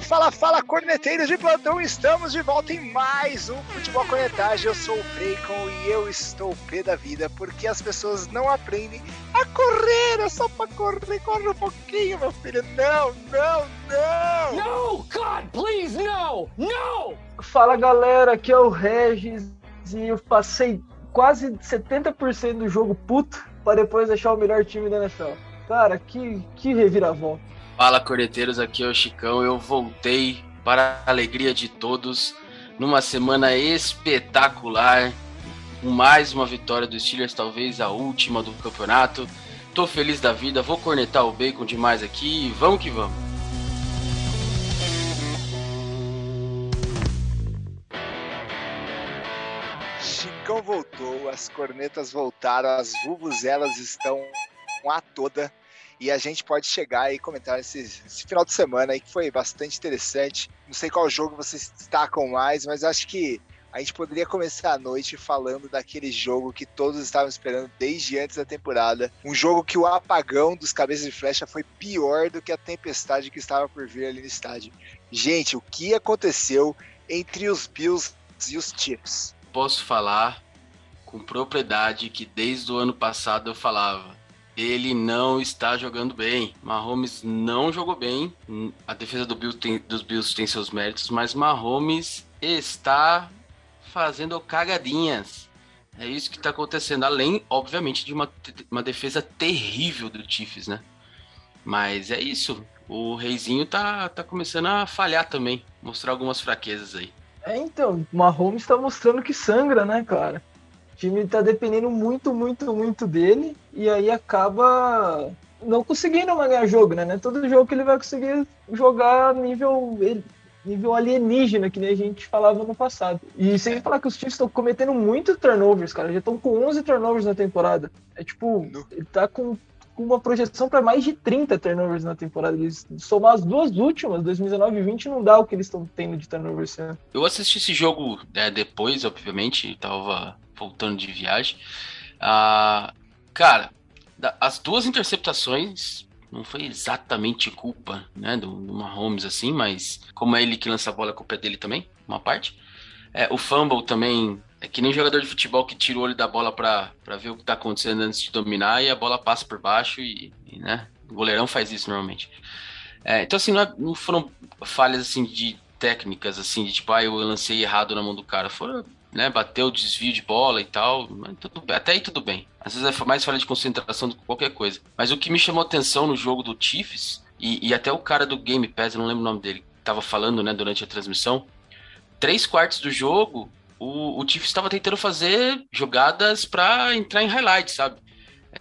Fala, fala, fala, corneteiros de plantão, estamos de volta em mais um Futebol Cornetagem. Eu sou o Bacon e eu estou pé da vida porque as pessoas não aprendem a correr, é só pra correr, corre um pouquinho, meu filho. Não, não, não! No, God, please, no, no! Fala galera, aqui é o Regis e eu passei quase 70% do jogo puto para depois deixar o melhor time da NFL. Cara, que, que reviravolta. Fala, corneteiros, aqui é o Chicão. Eu voltei para a alegria de todos numa semana espetacular. Com mais uma vitória dos Steelers, talvez a última do campeonato. Tô feliz da vida, vou cornetar o bacon demais aqui e vamos que vamos. Chicão voltou, as cornetas voltaram, as vuvuzelas estão a toda e a gente pode chegar e comentar esse, esse, final de semana aí que foi bastante interessante. Não sei qual jogo vocês destacam mais, mas acho que a gente poderia começar a noite falando daquele jogo que todos estavam esperando desde antes da temporada. Um jogo que o apagão dos cabeças de flecha foi pior do que a tempestade que estava por vir ali no estádio. Gente, o que aconteceu entre os Bills e os Chiefs? Posso falar com propriedade que desde o ano passado eu falava ele não está jogando bem. Mahomes não jogou bem. A defesa do tem, dos Bills tem seus méritos, mas Mahomes está fazendo cagadinhas. É isso que está acontecendo. Além, obviamente, de uma, uma defesa terrível do Chiefs, né? Mas é isso. O Reizinho tá, tá começando a falhar também. Mostrar algumas fraquezas aí. É, então. Mahomes está mostrando que sangra, né, cara? Time tá dependendo muito, muito, muito dele e aí acaba não conseguindo mais ganhar jogo, né? É todo jogo que ele vai conseguir jogar nível nível alienígena, que nem a gente falava no passado. E sem falar que os times estão cometendo muito turnovers, cara. Já estão com 11 turnovers na temporada. É tipo, ele tá com uma projeção para mais de 30 turnovers na temporada. Eles somar as duas últimas, 2019 e 20, não dá o que eles estão tendo de turnovers. Né? Eu assisti esse jogo né, depois, obviamente, tava voltando de viagem. Ah, cara, as duas interceptações não foi exatamente culpa né, do, do Mahomes, assim, mas como é ele que lança a bola, a culpa é dele também, uma parte. É, o fumble também é que nem jogador de futebol que tira o olho da bola para ver o que tá acontecendo antes de dominar e a bola passa por baixo e, e né, o goleirão faz isso normalmente. É, então, assim, não, é, não, foram falhas assim de técnicas, assim, de tipo, ah, eu lancei errado na mão do cara. Foram né, bateu desvio de bola e tal, tudo, até aí tudo bem. Às vezes é mais falha de concentração do que qualquer coisa. Mas o que me chamou atenção no jogo do Chiefs, e, e até o cara do Game Pass, eu não lembro o nome dele, tava falando, né, durante a transmissão, três quartos do jogo, o, o Chiefs estava tentando fazer jogadas para entrar em highlight, sabe?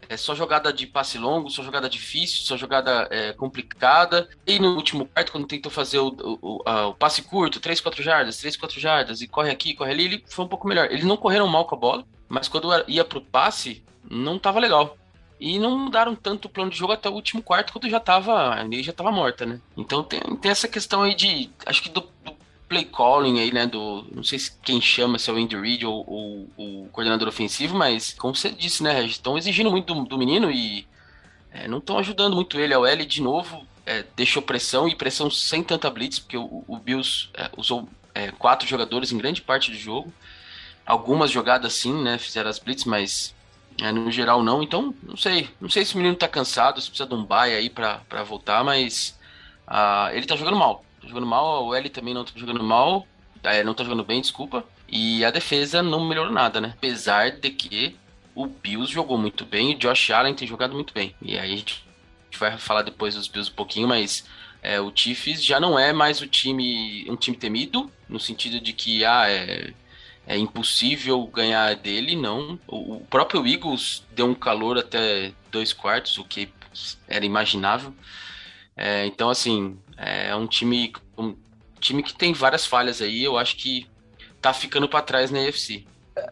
É só jogada de passe longo, só jogada difícil, só jogada é, complicada. E no último quarto, quando tentou fazer o, o, a, o, passe curto, 3, 4 jardas, 3, 4 jardas, e corre aqui, corre ali, ele foi um pouco melhor. Eles não correram mal com a bola, mas quando ia pro passe, não tava legal. E não mudaram tanto o plano de jogo até o último quarto, quando já tava. A já tava morta, né? Então tem, tem essa questão aí de. Acho que do, do play calling aí, né? Do. Não sei se quem chama, se é o Andy Reid ou, ou, o coordenador ofensivo, mas como você disse, né, Estão exigindo muito do, do menino e é, não estão ajudando muito ele. A OL, de novo, é, deixou pressão e pressão sem tanta blitz, porque o, o Bills é, usou é, quatro jogadores em grande parte do jogo. Algumas jogadas sim, né? Fizeram as blitz, mas é, no geral não. Então, não sei. Não sei se o menino tá cansado, se precisa de um bye aí pra voltar, mas uh, ele tá jogando mal jogando mal, o L também não tá jogando mal, é, não tá jogando bem, desculpa. E a defesa não melhorou nada, né? Apesar de que o Bills jogou muito bem o Josh Allen tem jogado muito bem. E aí a gente vai falar depois dos Bills um pouquinho, mas é, o Chiefs já não é mais o time um time temido, no sentido de que ah, é, é impossível ganhar dele, não. O, o próprio Eagles deu um calor até dois quartos, o que era imaginável. É, então, assim, é um time, um time que tem várias falhas aí. Eu acho que tá ficando para trás na UFC.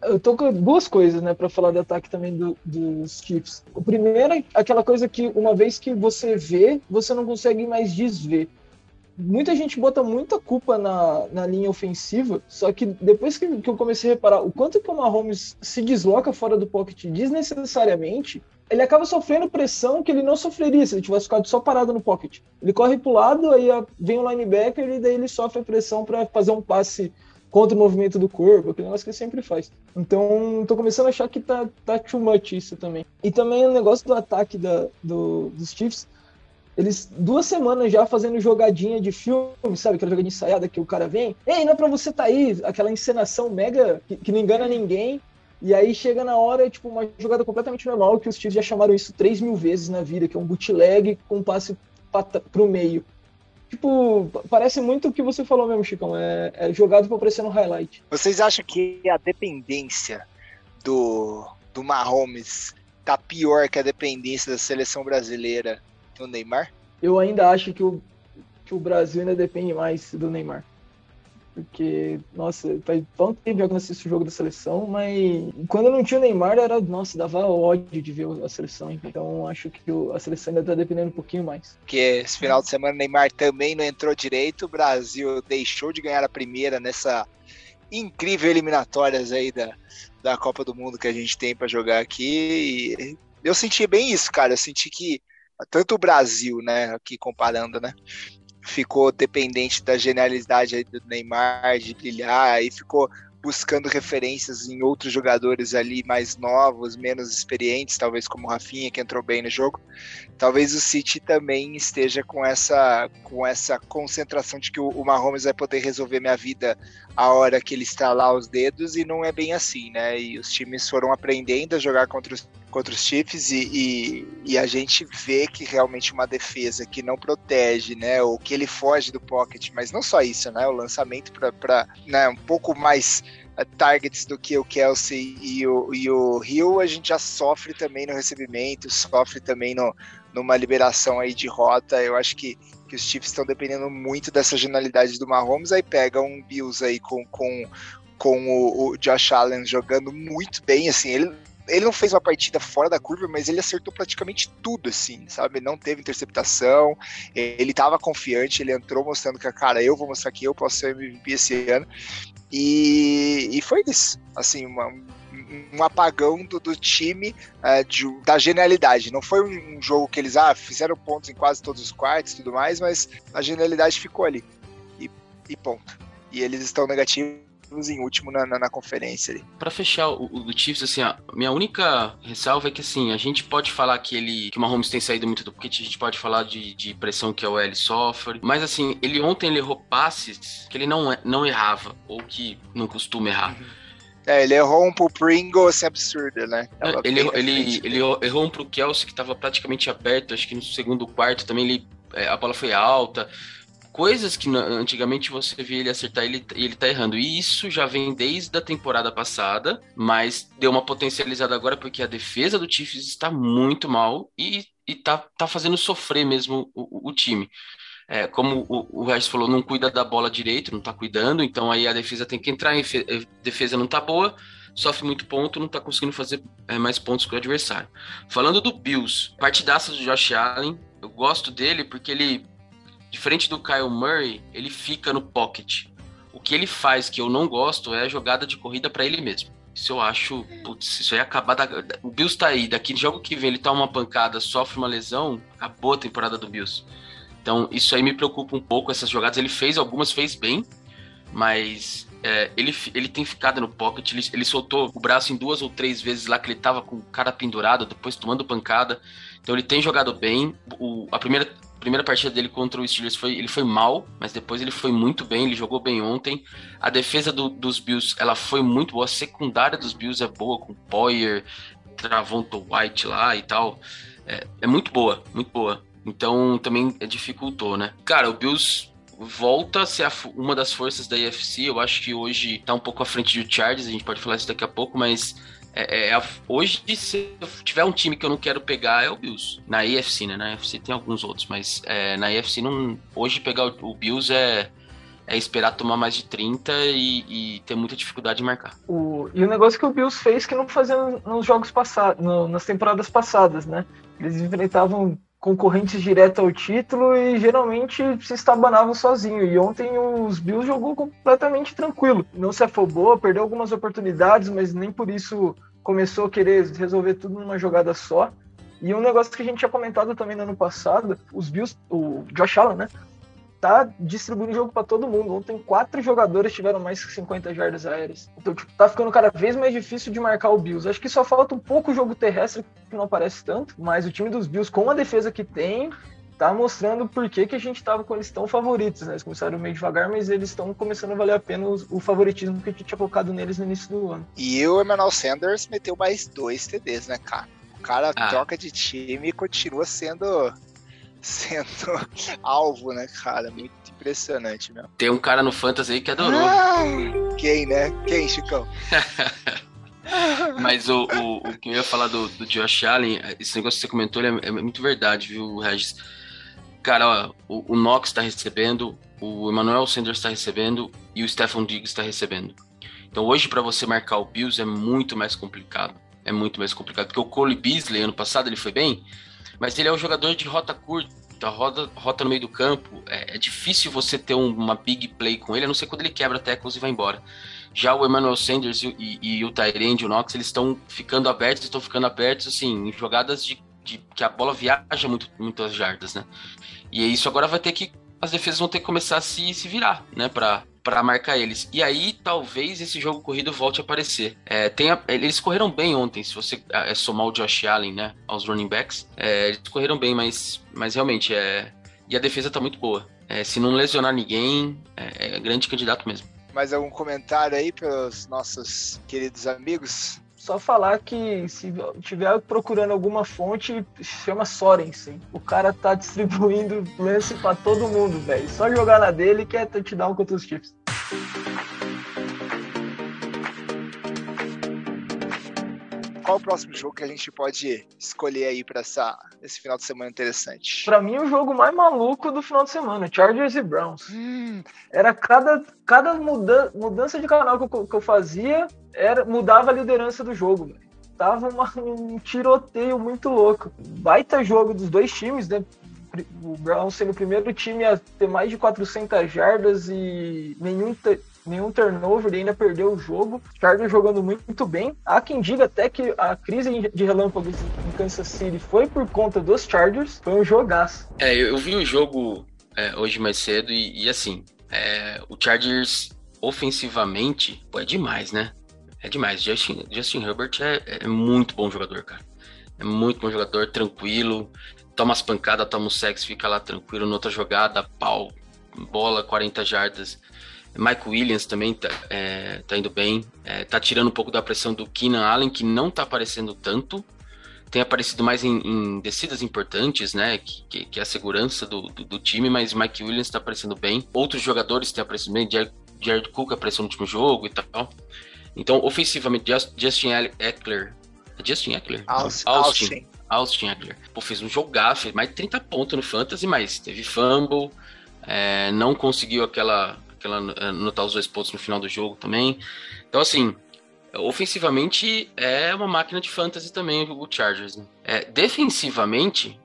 Eu tô com duas coisas, né, para falar do ataque também do, dos Chiefs. O primeiro é aquela coisa que uma vez que você vê, você não consegue mais desver. Muita gente bota muita culpa na, na linha ofensiva, só que depois que, que eu comecei a reparar o quanto que o Mahomes se desloca fora do pocket desnecessariamente, ele acaba sofrendo pressão que ele não sofreria se ele tivesse ficado só parado no pocket. Ele corre pro lado, aí vem o linebacker e daí ele sofre pressão para fazer um passe contra o movimento do corpo, aquele negócio que ele sempre faz. Então, tô começando a achar que tá, tá too much isso também. E também o negócio do ataque da, do, dos Chiefs, eles duas semanas já fazendo jogadinha de filme, sabe? Aquela jogadinha ensaiada que o cara vem, ei, não é pra você tá aí, aquela encenação mega que, que não engana ninguém. E aí chega na hora, tipo, uma jogada completamente normal, que os Chiefs já chamaram isso 3 mil vezes na vida, que é um bootleg com um passe pro meio. Tipo, parece muito o que você falou mesmo, Chicão. É, é jogado pra aparecer no highlight. Vocês acham que a dependência do, do Mahomes tá pior que a dependência da seleção brasileira no Neymar? Eu ainda acho que o, que o Brasil ainda depende mais do Neymar. Porque, nossa, faz tanto tempo que eu assisto o jogo da seleção, mas quando não tinha o Neymar, era, nossa, dava ódio de ver a seleção. Então acho que a seleção ainda tá dependendo um pouquinho mais. Porque esse final de semana o Neymar também não entrou direito, o Brasil deixou de ganhar a primeira nessa incrível eliminatórias aí da, da Copa do Mundo que a gente tem para jogar aqui. E eu senti bem isso, cara. Eu senti que tanto o Brasil, né, aqui comparando, né, ficou dependente da genialidade do Neymar de brilhar e ficou buscando referências em outros jogadores ali mais novos, menos experientes, talvez como o Rafinha que entrou bem no jogo. Talvez o City também esteja com essa com essa concentração de que o, Mahomes vai poder resolver minha vida a hora que ele estralar os dedos e não é bem assim, né? E os times foram aprendendo a jogar contra os contra os Chiefs e, e, e, a gente vê que realmente uma defesa que não protege, né, ou que ele foge do pocket, mas não só isso, né, o lançamento para né, um pouco mais uh, targets do que o Kelsey e o, e o Hill, a gente já sofre também no recebimento, sofre também no, numa liberação aí de rota, eu acho que, que os Chiefs estão dependendo muito dessa genialidade do Mahomes, aí pega um Bills aí com, com com o, o, Josh Allen jogando muito bem, assim, ele ele não fez uma partida fora da curva, mas ele acertou praticamente tudo, assim, sabe? Não teve interceptação, ele estava confiante, ele entrou mostrando que, cara, eu vou mostrar que eu posso ser MVP esse ano. E, e foi isso, assim, uma, um apagão do, do time uh, de, da genialidade. Não foi um, um, jogo que eles ah, fizeram pontos em quase todos os quartos e tudo mais, mas a genialidade ficou ali. E, e ponto. E eles estão negativos em último na, na, na conferência ali. Para fechar o, o Chiefs, assim, a minha única ressalva é que assim, a gente pode falar que ele que o Mahomes tem saído muito do pocket, a gente pode falar de, de pressão que a OL sofre, mas assim, ele ontem ele errou passes que ele não, não errava, ou que não costuma errar. É, ele errou um pro Pringle, assim, absurdo, né? ele, ele, ele errou um pro Kelsey que tava praticamente aberto, acho que no segundo quarto também ele, é, a bola foi alta coisas que antigamente você via ele acertar e ele, ele tá errando. E isso já vem desde a temporada passada, mas deu uma potencializada agora porque a defesa do Chiefs está muito mal e, e tá, tá fazendo sofrer mesmo o, o time. É, como o, o Regis falou, não cuida da bola direito, não tá cuidando, então aí a defesa tem que entrar, a defesa não tá boa, sofre muito ponto, não tá conseguindo fazer é, mais pontos que o adversário. Falando do Bills, partidaça do Josh Allen, eu gosto dele porque ele Diferente do Kyle Murray, ele fica no pocket. O que ele faz que eu não gosto é a jogada de corrida para ele mesmo. Isso eu acho, putz, isso aí acabar da, o Bills tá aí, daqui jogo que vem ele toma uma pancada, sofre uma lesão, acabou a temporada do Bills. Então, isso aí me preocupa um pouco essas jogadas. Ele fez algumas, fez bem, mas é, ele, ele tem ficado no pocket, ele, ele soltou o braço em duas ou três vezes lá que ele tava com o cara pendurado, depois tomando pancada. Então ele tem jogado bem. O, a primeira primeira partida dele contra o Steelers foi ele foi mal, mas depois ele foi muito bem, ele jogou bem ontem. A defesa do, dos Bills, ela foi muito boa, a secundária dos Bills é boa com Poyer, Travonto White lá e tal. É, é muito boa, muito boa. Então também dificultou, né? Cara, o Bills volta a ser uma das forças da AFC. Eu acho que hoje tá um pouco à frente do Chargers, a gente pode falar isso daqui a pouco, mas é, é, hoje, se tiver um time que eu não quero pegar, é o Bills. Na AFC, né? Na AFC tem alguns outros, mas é, na AFC, não, hoje pegar o, o Bills é, é esperar tomar mais de 30 e, e, ter muita dificuldade de marcar. O, e o negócio que o Bills fez que não fazia nos jogos passados, nas temporadas passadas, né? Eles enfrentavam concorrentes direto ao título e geralmente se estabanavam sozinho. E ontem os Bills jogou completamente tranquilo. Não se afobou, perdeu algumas oportunidades, mas nem por isso começou a querer resolver tudo numa jogada só. E um negócio que a gente tinha comentado também no ano passado, os Bills, o Josh Allen, né? Tá distribuindo o jogo para todo mundo. Ontem, quatro jogadores tiveram mais que 50 jardas aéreas. Então, tipo, tá ficando cada vez mais difícil de marcar o Bills. Acho que só falta um pouco o jogo terrestre, que não aparece tanto, mas o time dos Bills, com a defesa que tem, tá mostrando por que, que a gente tava com eles tão favoritos, né? Eles começaram meio devagar, mas eles estão começando a valer a pena o, o, favoritismo que a gente tinha colocado neles no início do ano. E o Emmanuel Sanders meteu mais dois TDs, né, cara? O cara ah. troca de time e continua sendo sendo alvo, né, cara? Muito impressionante mesmo. Tem um cara no Fantasy aí que adorou. Ah, quem, né? Quem, Chicão? Mas o, o, o, que eu ia falar do, do Josh Allen, esse negócio que você comentou é, é muito verdade, viu, Regis? Cara, ó, o, o Knox está recebendo, o Emmanuel Sanders está recebendo e o Stephen Diggs está recebendo. Então hoje para você marcar o Bills é muito mais complicado. É muito mais complicado. Porque o Cole Beasley, ano passado, ele foi bem, mas ele é um jogador de rota curta, rota, no meio do campo. É, é difícil você ter um, uma big play com ele, a não ser quando ele quebra tackles e vai embora. Já o Emmanuel Sanders e, e, e o Tyrande, o Knox, eles estão ficando abertos, estão ficando abertos, assim, em jogadas de, de, que a bola viaja muito, muitas jardas, né? E isso agora vai ter que. As defesas vão ter que começar a se, se virar, né? Pra, para marcar eles. E aí talvez esse jogo corrido volte a aparecer. É, a, eles correram bem ontem, se você é, somar o Josh Allen, né, aos running backs. É, eles correram bem, mas, mas realmente é. E a defesa tá muito boa. É, se não lesionar ninguém, é, é grande candidato mesmo. Mais algum comentário aí para os nossos queridos amigos? Só falar que se tiver procurando alguma fonte, chama Sorensen. O cara tá distribuindo lance para todo mundo, velho. Só jogar na dele que é touchdown contra os Chiefs. Qual o próximo jogo que a gente pode escolher aí para esse final de semana interessante? Para mim, o jogo mais maluco do final de semana, Chargers e Browns. Hum. Era cada, cada muda, mudança de canal que eu, que eu, fazia, era mudava a liderança do jogo. Tava uma, um tiroteio muito louco. Baita jogo dos dois times, né? o Browns sendo o primeiro time a ter mais de 400 jardas e nenhum, nenhum turnover, ele ainda perdeu o jogo. Chargers jogando muito bem. Há quem diga até que a crise de relâmpagos em Kansas City foi por conta dos Chargers. Foi um jogaço. É, eu vi o jogo é, hoje mais cedo e, e assim, é, o Chargers ofensivamente, pô, é demais, né? É demais. Justin, Justin Herbert é, é muito bom jogador, cara. É muito bom jogador, tranquilo. Toma as pancadas, toma o sexo, fica lá tranquilo. Noutra jogada, pau, bola, 40 jardas. Mike Williams também tá, é, tá indo bem. É, tá tirando um pouco da pressão do Keenan Allen, que não tá aparecendo tanto. Tem aparecido mais em, em descidas importantes, né? Que, que, que, é a segurança do, do, do, time, mas Mike Williams tá aparecendo bem. Outros jogadores têm aparecido bem. Jared, Jared Cook apareceu no último jogo e tal. Então, ofensivamente, Justin Eckler. É Justin Eckler? Austin. Austin. Austin Eckler. Pô, fez um jogaço, fez mais de 30 pontos no Fantasy, mas teve fumble, é, não conseguiu aquela aquela anotar os dois pontos no final do jogo também. Então, assim, ofensivamente é uma máquina de fantasy também o Chargers. Né? É, defensivamente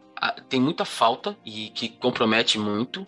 tem muita falta e que compromete muito.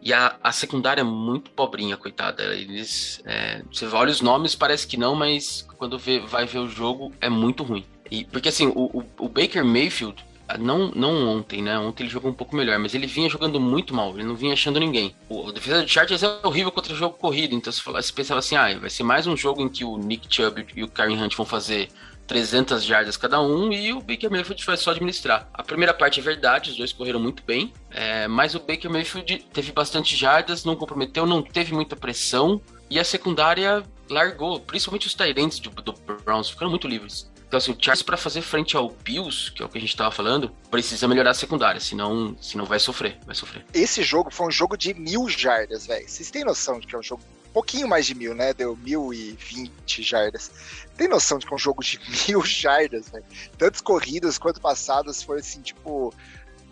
E a, a secundária é muito pobrinha, coitada. Eles, é, você olha os nomes, parece que não, mas quando vê, vai ver o jogo é muito ruim. E, porque assim, o, o, o Baker Mayfield, não, não ontem, né? Ontem ele jogou um pouco melhor, mas ele vinha jogando muito mal, ele não vinha achando ninguém. O, a defesa do Chargers é horrível contra jogo corrido, então você, fala, você pensava assim, ah, vai ser mais um jogo em que o Nick Chubb e o Karen Hunt vão fazer 300 jardas cada um e o Baker Mayfield vai só administrar. A primeira parte é verdade, os dois correram muito bem, é, mas o Baker Mayfield teve bastante jardas, não comprometeu, não teve muita pressão e a secundária largou, principalmente os Tyrants do, do Browns, ficaram muito livres. Então, assim, o Chargers, para fazer frente ao Bills, que é o que a gente estava falando, precisa melhorar a secundária, senão, senão vai sofrer, vai sofrer. Esse jogo foi um jogo de mil jardas, velho. Vocês têm noção de que é um jogo um pouquinho mais de mil, né? Deu mil e vinte jardas. Tem noção de que é um jogo de mil jardas, velho? Tantas corridas quanto passadas foram, assim, tipo,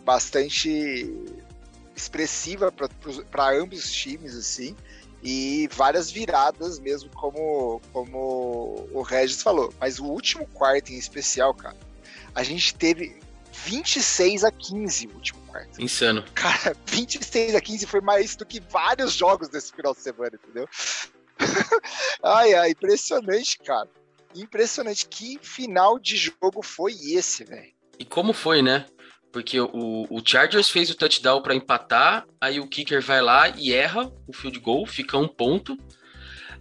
bastante expressiva para ambos os times, assim e várias viradas mesmo, como, como o Regis falou. Mas o último quarto em especial, cara, a gente teve 26 a 15 o último quarto. Insano. Cara, 26 a 15 foi mais do que vários jogos desse final de semana, entendeu? ai, ai, impressionante, cara. Impressionante. Que final de jogo foi esse, velho? E como foi, né? Porque o, o Chargers fez o touchdown para empatar, aí o kicker vai lá e erra o field goal, fica um ponto.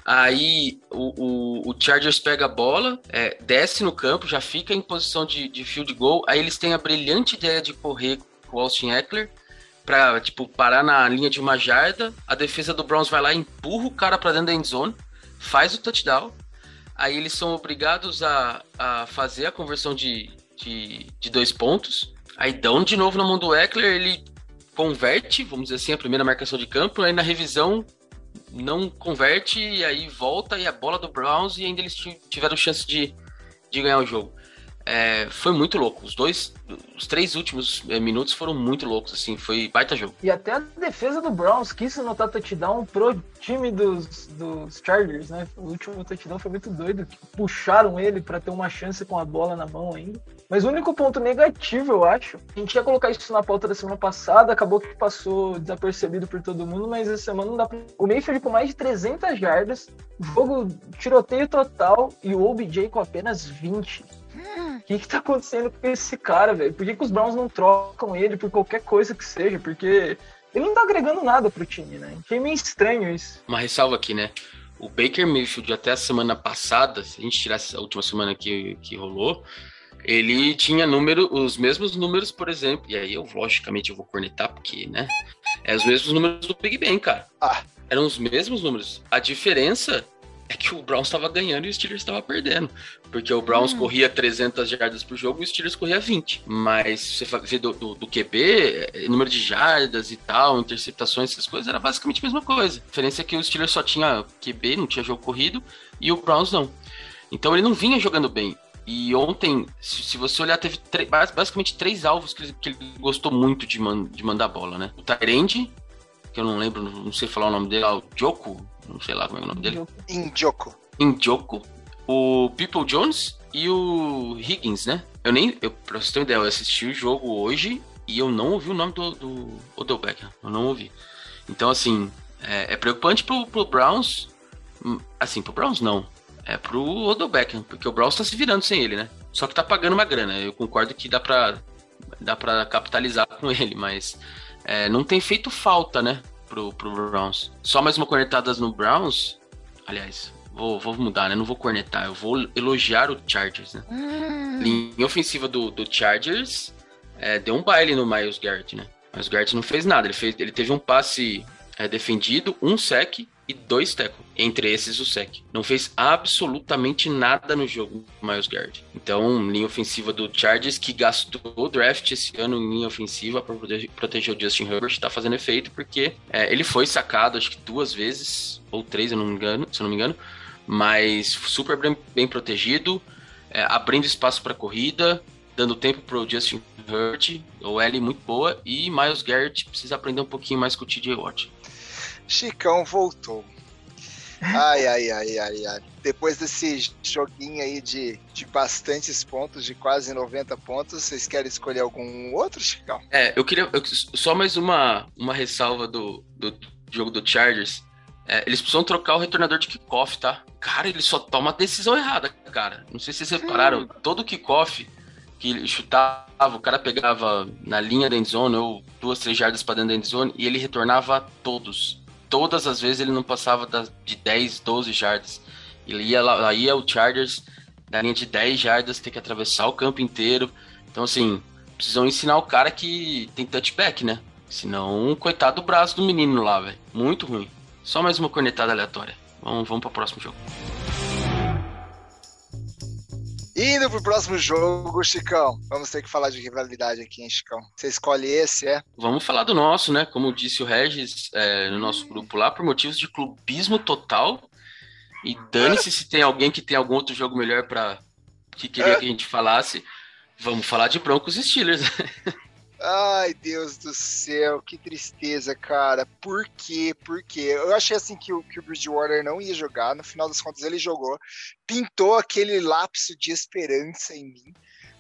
Aí o, o, o Chargers pega a bola, é, desce no campo, já fica em posição de, de field goal. Aí eles têm a brilhante ideia de correr com o Austin Eckler para tipo, parar na linha de uma jarda. A defesa do Browns vai lá, empurra o cara para dentro da end zone, faz o touchdown. Aí eles são obrigados a, a fazer a conversão de, de, de dois pontos. Aí dão de novo na mão do Eckler, ele converte, vamos dizer assim, a primeira marcação de campo. Aí na revisão não converte, e aí volta e a bola do Browns, e ainda eles tiveram chance de, de ganhar o jogo. É, foi muito louco. Os dois, os três últimos é, minutos foram muito loucos, assim, foi baita jogo. E até a defesa do Browns quis anotar touchdown pro time dos, dos Chargers, né? O último touchdown foi muito doido, puxaram ele para ter uma chance com a bola na mão ainda. Mas o único ponto negativo, eu acho, a gente ia colocar isso na pauta da semana passada, acabou que passou desapercebido por todo mundo, mas essa semana não dá pra... O Mayfield com mais de 300 jardas, jogo tiroteio total e o OBJ com apenas 20. O que, que tá acontecendo com esse cara, velho? Por que, que os Browns não trocam ele por qualquer coisa que seja? Porque ele não tá agregando nada pro time, né? Achei meio estranho isso. Uma ressalva aqui, né? O Baker Mayfield até a semana passada, se a gente tirar essa última semana que, que rolou, ele tinha número, os mesmos números, por exemplo, e aí eu logicamente eu vou cornetar, porque, né? É os mesmos números do Big Ben, cara. Ah. Eram os mesmos números. A diferença é que o Browns estava ganhando e o Steelers estava perdendo. Porque o Browns hum. corria 300 jardas por jogo e o Steelers corria 20. Mas se você ver do, do, do, QB, é, número de jardas e tal, interceptações, essas coisas, era basicamente a mesma coisa. A diferença é que o Steelers só tinha QB, não tinha jogo corrido, e o Browns não. Então ele não vinha jogando bem. E ontem, se, se você olhar, teve basicamente três alvos que ele, que ele gostou muito de, man, de mandar bola, né? O Tyrande, que eu não lembro, não sei falar o nome dele, o Joko, não sei lá como é o nome dele. Injoko. Injoko. O People Jones e o Higgins, né? Eu nem, eu, pra você ter uma ideia, eu assisti o jogo hoje e eu não ouvi o nome do, do Odell Beckham. Eu não ouvi. Então, assim, é, é, preocupante pro, pro Browns. Hum, assim, pro Browns não. É pro Odell Beckham, porque o Browns tá se virando sem ele, né? Só que tá pagando uma grana. Eu concordo que dá pra, dá pra capitalizar com ele, mas é, não tem feito falta, né? pro, pro Browns. Só mais uma cornetada no Browns. Aliás, vou, vou mudar, né? Não vou cornetar, eu vou elogiar o Chargers, né? Hum. Linha ofensiva do, do Chargers é, deu um baile no Miles Garrett, né? Miles Garrett não fez nada, ele, fez, ele teve um passe é, defendido, um sec e dois tackles. Entre esses, o sec. Não fez absolutamente nada no jogo, Miles Garrett. Então, linha ofensiva do Chargers, que gastou draft esse ano em linha ofensiva para proteger o Justin Herbert, está fazendo efeito, porque é, ele foi sacado, acho que duas vezes, ou três, eu não me engano, se eu não me engano, mas super bem, bem protegido, é, abrindo espaço para corrida, dando tempo para o Justin Herbert, o L muito boa, e Miles Garrett precisa aprender um pouquinho mais com o TJ Watt. Chicão voltou. Ai, ai, ai, ai, ai. Depois desse joguinho aí de, de bastantes pontos, de quase 90 pontos, vocês querem escolher algum outro, Chicão? É, eu queria. Eu, só mais uma, uma ressalva do, do jogo do Chargers. É, eles precisam trocar o retornador de kickoff, tá? Cara, ele só toma a decisão errada, cara. Não sei se vocês repararam. Hum. Todo kickoff que ele chutava, o cara pegava na linha da endzone ou duas, três jardas para dentro da endzone e ele retornava todos todas as vezes ele não passava de 10, 12 jardas. Ele ia lá, aí é o Chargers da linha de 10 jardas, ter que atravessar o campo inteiro. Então, assim, precisam ensinar o cara que tem touchback, né? Senão, coitado do braço do menino lá, velho. Muito ruim. Só mais uma cornetada aleatória. Vamos, vamos para o próximo jogo. Indo pro próximo jogo, Chicão. Vamos ter que falar de rivalidade aqui, hein, Chicão? Você escolhe esse, é? Vamos falar do nosso, né? Como disse o Regis é, no nosso grupo lá, por motivos de clubismo total. E dane-se se tem alguém que tem algum outro jogo melhor para que queria é. que a gente falasse. Vamos falar de Broncos e Steelers. Ai, Deus do céu, que tristeza, cara. Por quê? Por quê? Eu achei assim que o, que o Bridgewater não ia jogar, no final das contas ele jogou, pintou aquele lapso de esperança em mim,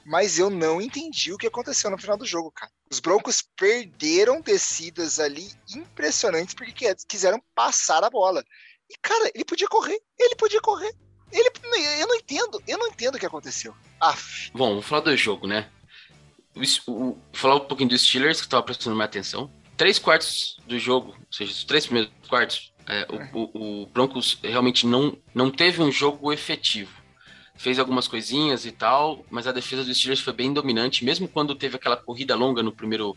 mas eu não entendi o que aconteceu no final do jogo, cara. Os Broncos perderam descidas ali impressionantes porque quiseram passar a bola. E, cara, ele podia correr, ele podia correr. Ele, eu não entendo, eu não entendo o que aconteceu. Aff. Bom, vamos falar do jogo, né? O, o, falar um pouquinho dos Steelers, que estava prestando mais atenção. Três quartos do jogo, ou seja, os três primeiros quartos, é, o, o, o, Broncos realmente não, não teve um jogo efetivo. Fez algumas coisinhas e tal, mas a defesa dos Steelers foi bem dominante, mesmo quando teve aquela corrida longa no primeiro,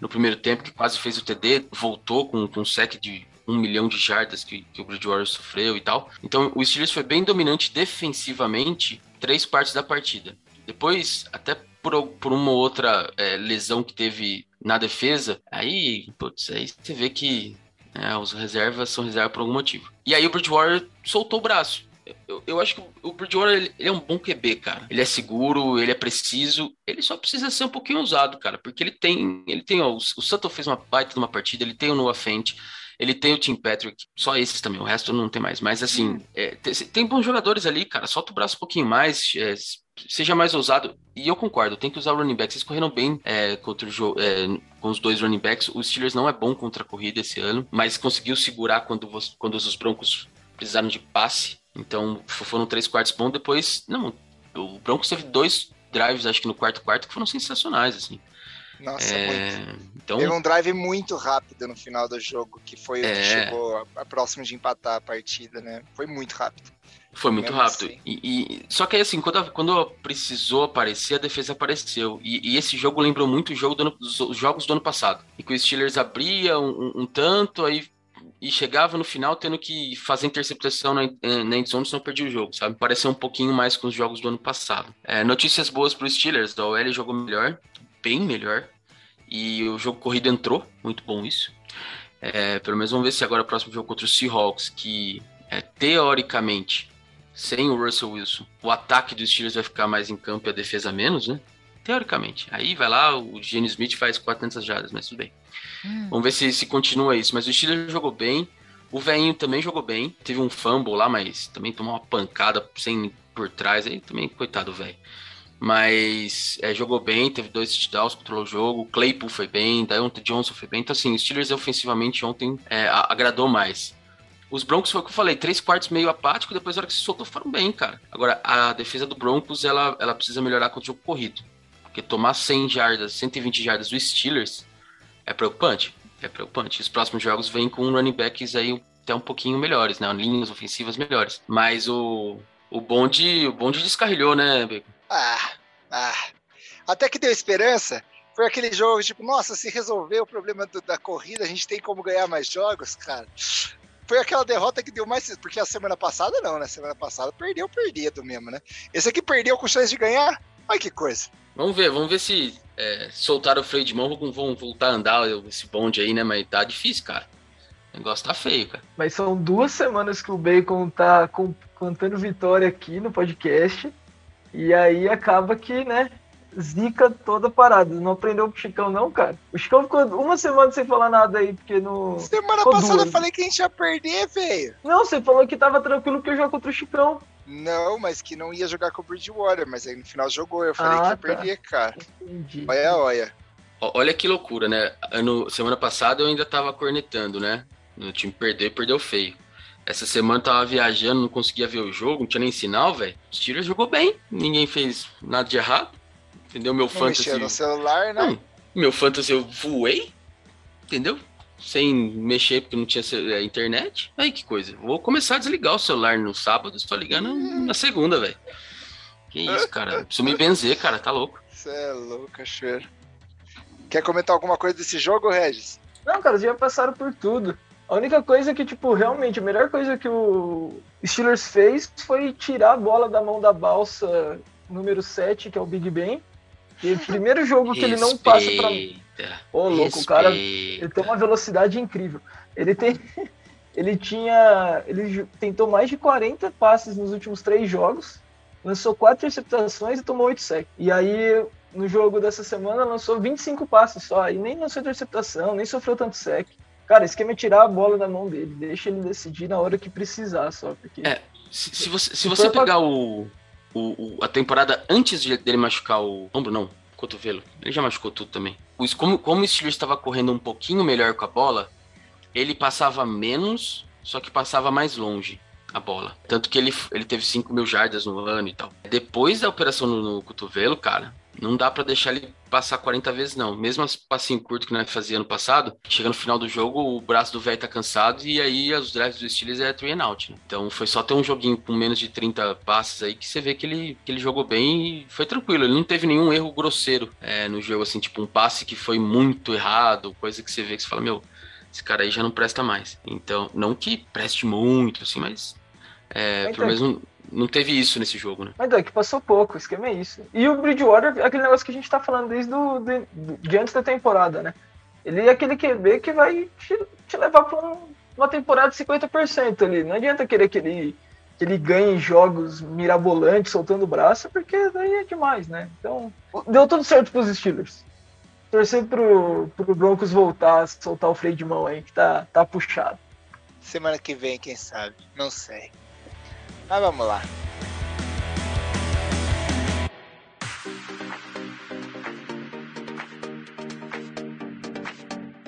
no primeiro tempo, que quase fez o TD, voltou com, com um sec de um milhão de jardas que, que o Bridgewater sofreu e tal. Então o Steelers foi bem dominante defensivamente três partes da partida. Depois, até por, por uma outra é, lesão que teve na defesa, aí, putz, aí você vê que é, os reservas são reservas por algum motivo. E aí o Bridgewater soltou o braço. Eu, eu acho que o Bridgewater ele, ele, é um bom QB, cara. Ele é seguro, ele é preciso. Ele só precisa ser um pouquinho usado, cara. Porque ele tem. Ele tem. Ó, o, o Sutton fez uma baita de uma partida, ele tem o Noah Fent. Ele tem o Tim Patrick, só esses também, o resto não tem mais. Mas assim, hum. é, tem, tem, bons jogadores ali, cara. Solta o braço um pouquinho mais, é, seja mais ousado. E eu concordo, tem que usar o running back. Vocês correram bem é, contra o jogo, é, com os dois running backs. O Steelers não é bom contra a corrida esse ano, mas conseguiu segurar quando, quando os Broncos precisaram de passe. Então foram três quartos bons. Depois, não, o Broncos teve dois drives, acho que no quarto quarto, que foram sensacionais, assim. Nossa, é... muito. Então... Teve um drive muito rápido no final do jogo, que foi é... o que é. chegou a, a, próximo de empatar a partida, né? Foi muito rápido. Foi muito rápido. Assim. E, e, só que aí, assim, quando, quando precisou aparecer, a defesa apareceu. E, e esse jogo lembrou muito o jogo do ano, dos jogos do ano passado. E que o Steelers abria um, um, um tanto, aí e chegava no final tendo que fazer interceptação na, na endzone, senão perdia o jogo, sabe? Pareceu um pouquinho mais com os jogos do ano passado. É, notícias boas para os Steelers, a OL jogou melhor, bem melhor. E o jogo corrido entrou, muito bom isso. É, pelo menos vamos ver se agora o próximo jogo contra os Seahawks, que é, teoricamente, sem o Russell Wilson, o ataque dos Steelers vai ficar mais em campo e a defesa menos, né? Teoricamente. Aí vai lá, o Gene Smith faz 400 jardas, mas tudo bem. Hum. Vamos ver se, se continua isso. Mas o Steelers jogou bem. O velhinho também jogou bem. Teve um fumble lá, mas também tomou uma pancada sem por trás. Aí também, coitado, velho mas é, jogou bem, teve dois touchdowns, controlou o jogo, Claypool foi bem, Deontay Johnson foi bem, então assim, os Steelers ofensivamente ontem é, agradou mais. Os Broncos foi o que eu falei, três quartos meio apático, depois na hora que se soltou foram bem, cara. Agora, a defesa do Broncos, ela, ela precisa melhorar contra o jogo corrido, porque tomar 100 jardas, 120 jardas do Steelers é preocupante, é preocupante. Os próximos jogos vêm com running backs aí até um pouquinho melhores, né, linhas ofensivas melhores. Mas o, o bonde, o bonde descarrilhou, né, Bacon? Ah, ah. Até que deu esperança. Foi aquele jogo, tipo, nossa, se resolver o problema do, da corrida, a gente tem como ganhar mais jogos, cara. Foi aquela derrota que deu mais. Porque a semana passada não, né? Semana passada perdeu perdido mesmo, né? Esse aqui perdeu com chance de ganhar. Olha que coisa. Vamos ver, vamos ver se é, soltaram o freio de mão, vão voltar a andar esse bonde aí, né? Mas tá difícil, cara. O negócio tá feio, cara. Mas são duas semanas que o Bacon tá contando vitória aqui no podcast. E aí acaba que, né, zica toda parada. Não aprendeu com o Chicão, não, cara? O Chicão ficou uma semana sem falar nada aí, porque no. Semana passada duas. eu falei que a gente ia perder, velho. Não, você falou que tava tranquilo que eu jogo contra o Chicão. Não, mas que não ia jogar com o Bridgewater, mas aí no final jogou. Eu falei ah, que ia tá. perder, cara. Entendi. Olha, olha. Olha que loucura, né? Ano, semana passada eu ainda tava cornetando, né? O time perdeu, perdeu feio. Essa semana tava viajando, não conseguia ver o jogo, não tinha nem sinal, velho. O Steelers jogou bem, ninguém fez nada de errado. Entendeu? Meu não fantasy. no celular, né? Não, meu fantasy eu voei, entendeu? Sem mexer porque não tinha é, internet. Aí que coisa. Vou começar a desligar o celular no sábado, só ligar na, na segunda, velho. Que isso, cara. Preciso me benzer, cara, tá louco. Você é louco, cheiro. Quer comentar alguma coisa desse jogo, Regis? Não, cara, já passaram por tudo. A única coisa que, tipo, realmente, a melhor coisa que o Steelers fez foi tirar a bola da mão da balsa número 7, que é o Big Ben. E o primeiro jogo que ele não passa pra. Ô, louco, o cara. Ele tem uma velocidade incrível. Ele tem. Ele tinha. Ele tentou mais de 40 passes nos últimos três jogos. Lançou quatro interceptações e tomou 8 sec. E aí, no jogo dessa semana, lançou 25 passes só. E nem lançou interceptação, nem sofreu tanto sec. Cara, esquema é tirar a bola da mão dele, deixa ele decidir na hora que precisar só. Porque... É, se, se você, se você pegar pra... o, o, a temporada antes de, dele machucar o ombro, não, cotovelo, ele já machucou tudo também. Como, como o Steelers estava correndo um pouquinho melhor com a bola, ele passava menos, só que passava mais longe a bola. Tanto que ele, ele teve 5 mil jardas no ano e tal. Depois da operação no, no cotovelo, cara, não dá para deixar ele passar 40 vezes, não. Mesmo as passinho curto que nós fazia ano passado, chega no final do jogo, o braço do velho tá cansado e aí os drives do Steelers é three and out, né? Então foi só ter um joguinho com menos de 30 passes aí que você vê que ele, que ele jogou bem e foi tranquilo. Ele não teve nenhum erro grosseiro é, no jogo, assim, tipo um passe que foi muito errado, coisa que você vê que você fala, meu, esse cara aí já não presta mais. Então, não que preste muito, assim, mas é, pelo menos não, não teve isso nesse jogo, né? Mas é que passou pouco, o esquema é isso. E o Bridgewater é aquele negócio que a gente tá falando desde do, de, de antes da temporada, né? Ele é aquele QB que vai te, te levar pra um, uma temporada de 50% ali. Não adianta querer que ele, que ele ganhe jogos mirabolantes, soltando o braço, porque daí é demais, né? Então, deu tudo certo pros Steelers. Torcer pro, pro Broncos voltar, soltar o freio de mão aí, que tá, tá puxado. Semana que vem, quem sabe? Não sei. Mas vamos lá.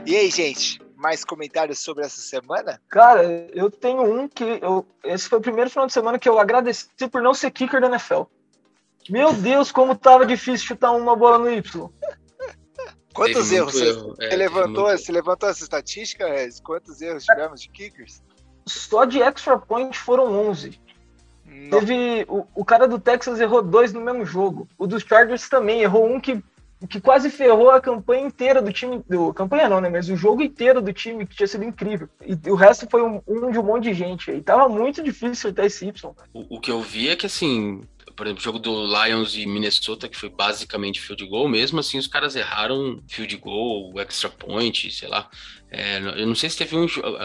E aí, gente? Mais comentários sobre essa semana? Cara, eu tenho um que. Eu, esse foi o primeiro final de semana que eu agradeci por não ser kicker da NFL. Meu Deus, como tava difícil chutar uma bola no Y. Quantos teve erros? Você, erro. é, levantou, você levantou essa estatística, Rez? Quantos erros tivemos de kickers? Só de extra point foram 11. Não. Teve. O, o cara do Texas errou dois no mesmo jogo. O dos Chargers também errou um que, que quase ferrou a campanha inteira do time. Do, campanha não, né? Mas o jogo inteiro do time, que tinha sido incrível. E o resto foi um, um de um monte de gente. E tava muito difícil até esse Y. O, o que eu vi é que assim, por exemplo, o jogo do Lions e Minnesota, que foi basicamente field goal, mesmo assim os caras erraram field goal, extra point, sei lá. É, eu não sei se teve um jogo.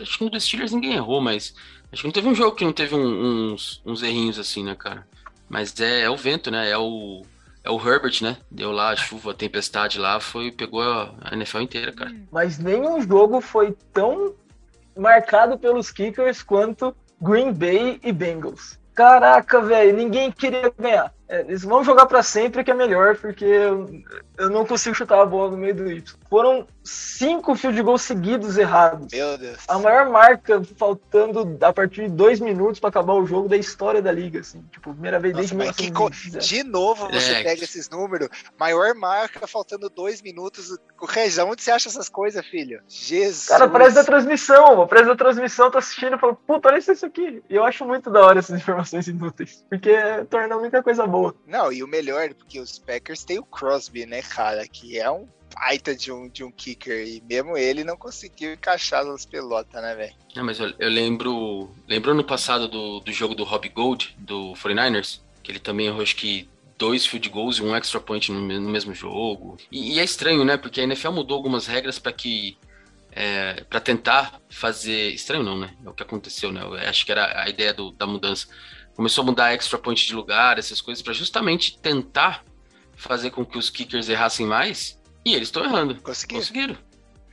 Acho que no dos Steelers ninguém errou, mas acho que não teve um jogo que não teve um, uns, uns errinhos assim, né, cara? Mas é, é o vento, né? É o, é o Herbert, né? Deu lá a chuva, a tempestade lá, foi, pegou a, a NFL inteira, cara. Mas nenhum jogo foi tão marcado pelos kickers quanto Green Bay e Bengals. Caraca, velho, ninguém queria ganhar. É, eles vão jogar para sempre que é melhor, porque eu, eu, não consigo chutar a bola no meio do Y. Foram cinco field goals seguidos errados. Meu Deus. A maior marca faltando a partir de dois minutos para acabar o jogo da história da liga, assim. Tipo, primeira vez Nossa, desde que, De novo você é. pega esses números. Maior marca faltando dois minutos. O Rejão, onde você acha essas coisas, filho? Jesus. Cara, parece da transmissão. Parece da transmissão, tá assistindo e fala, puta, olha isso aqui. E eu acho muito da hora essas informações inúteis. Porque torna muita coisa boa. Não, e o melhor, porque os Packers têm o Crosby, né, cara, que é um baita de um, de um kicker e mesmo ele não conseguiu encaixar as pelotas, né, velho? Não, mas eu, eu, lembro. Lembro no passado do, do jogo do Rob Gold, do 49ers, que ele também errou, acho que dois field goals e um extra point no, no mesmo jogo. E, e, é estranho, né? Porque a NFL mudou algumas regras para que. É, para tentar fazer. Estranho não, né? É o que aconteceu, né? Eu acho que era a ideia do, da mudança começou a mudar extra point de lugar, essas coisas, para justamente tentar fazer com que os kickers errassem mais. E eles estão errando. Conseguiram. Conseguiram.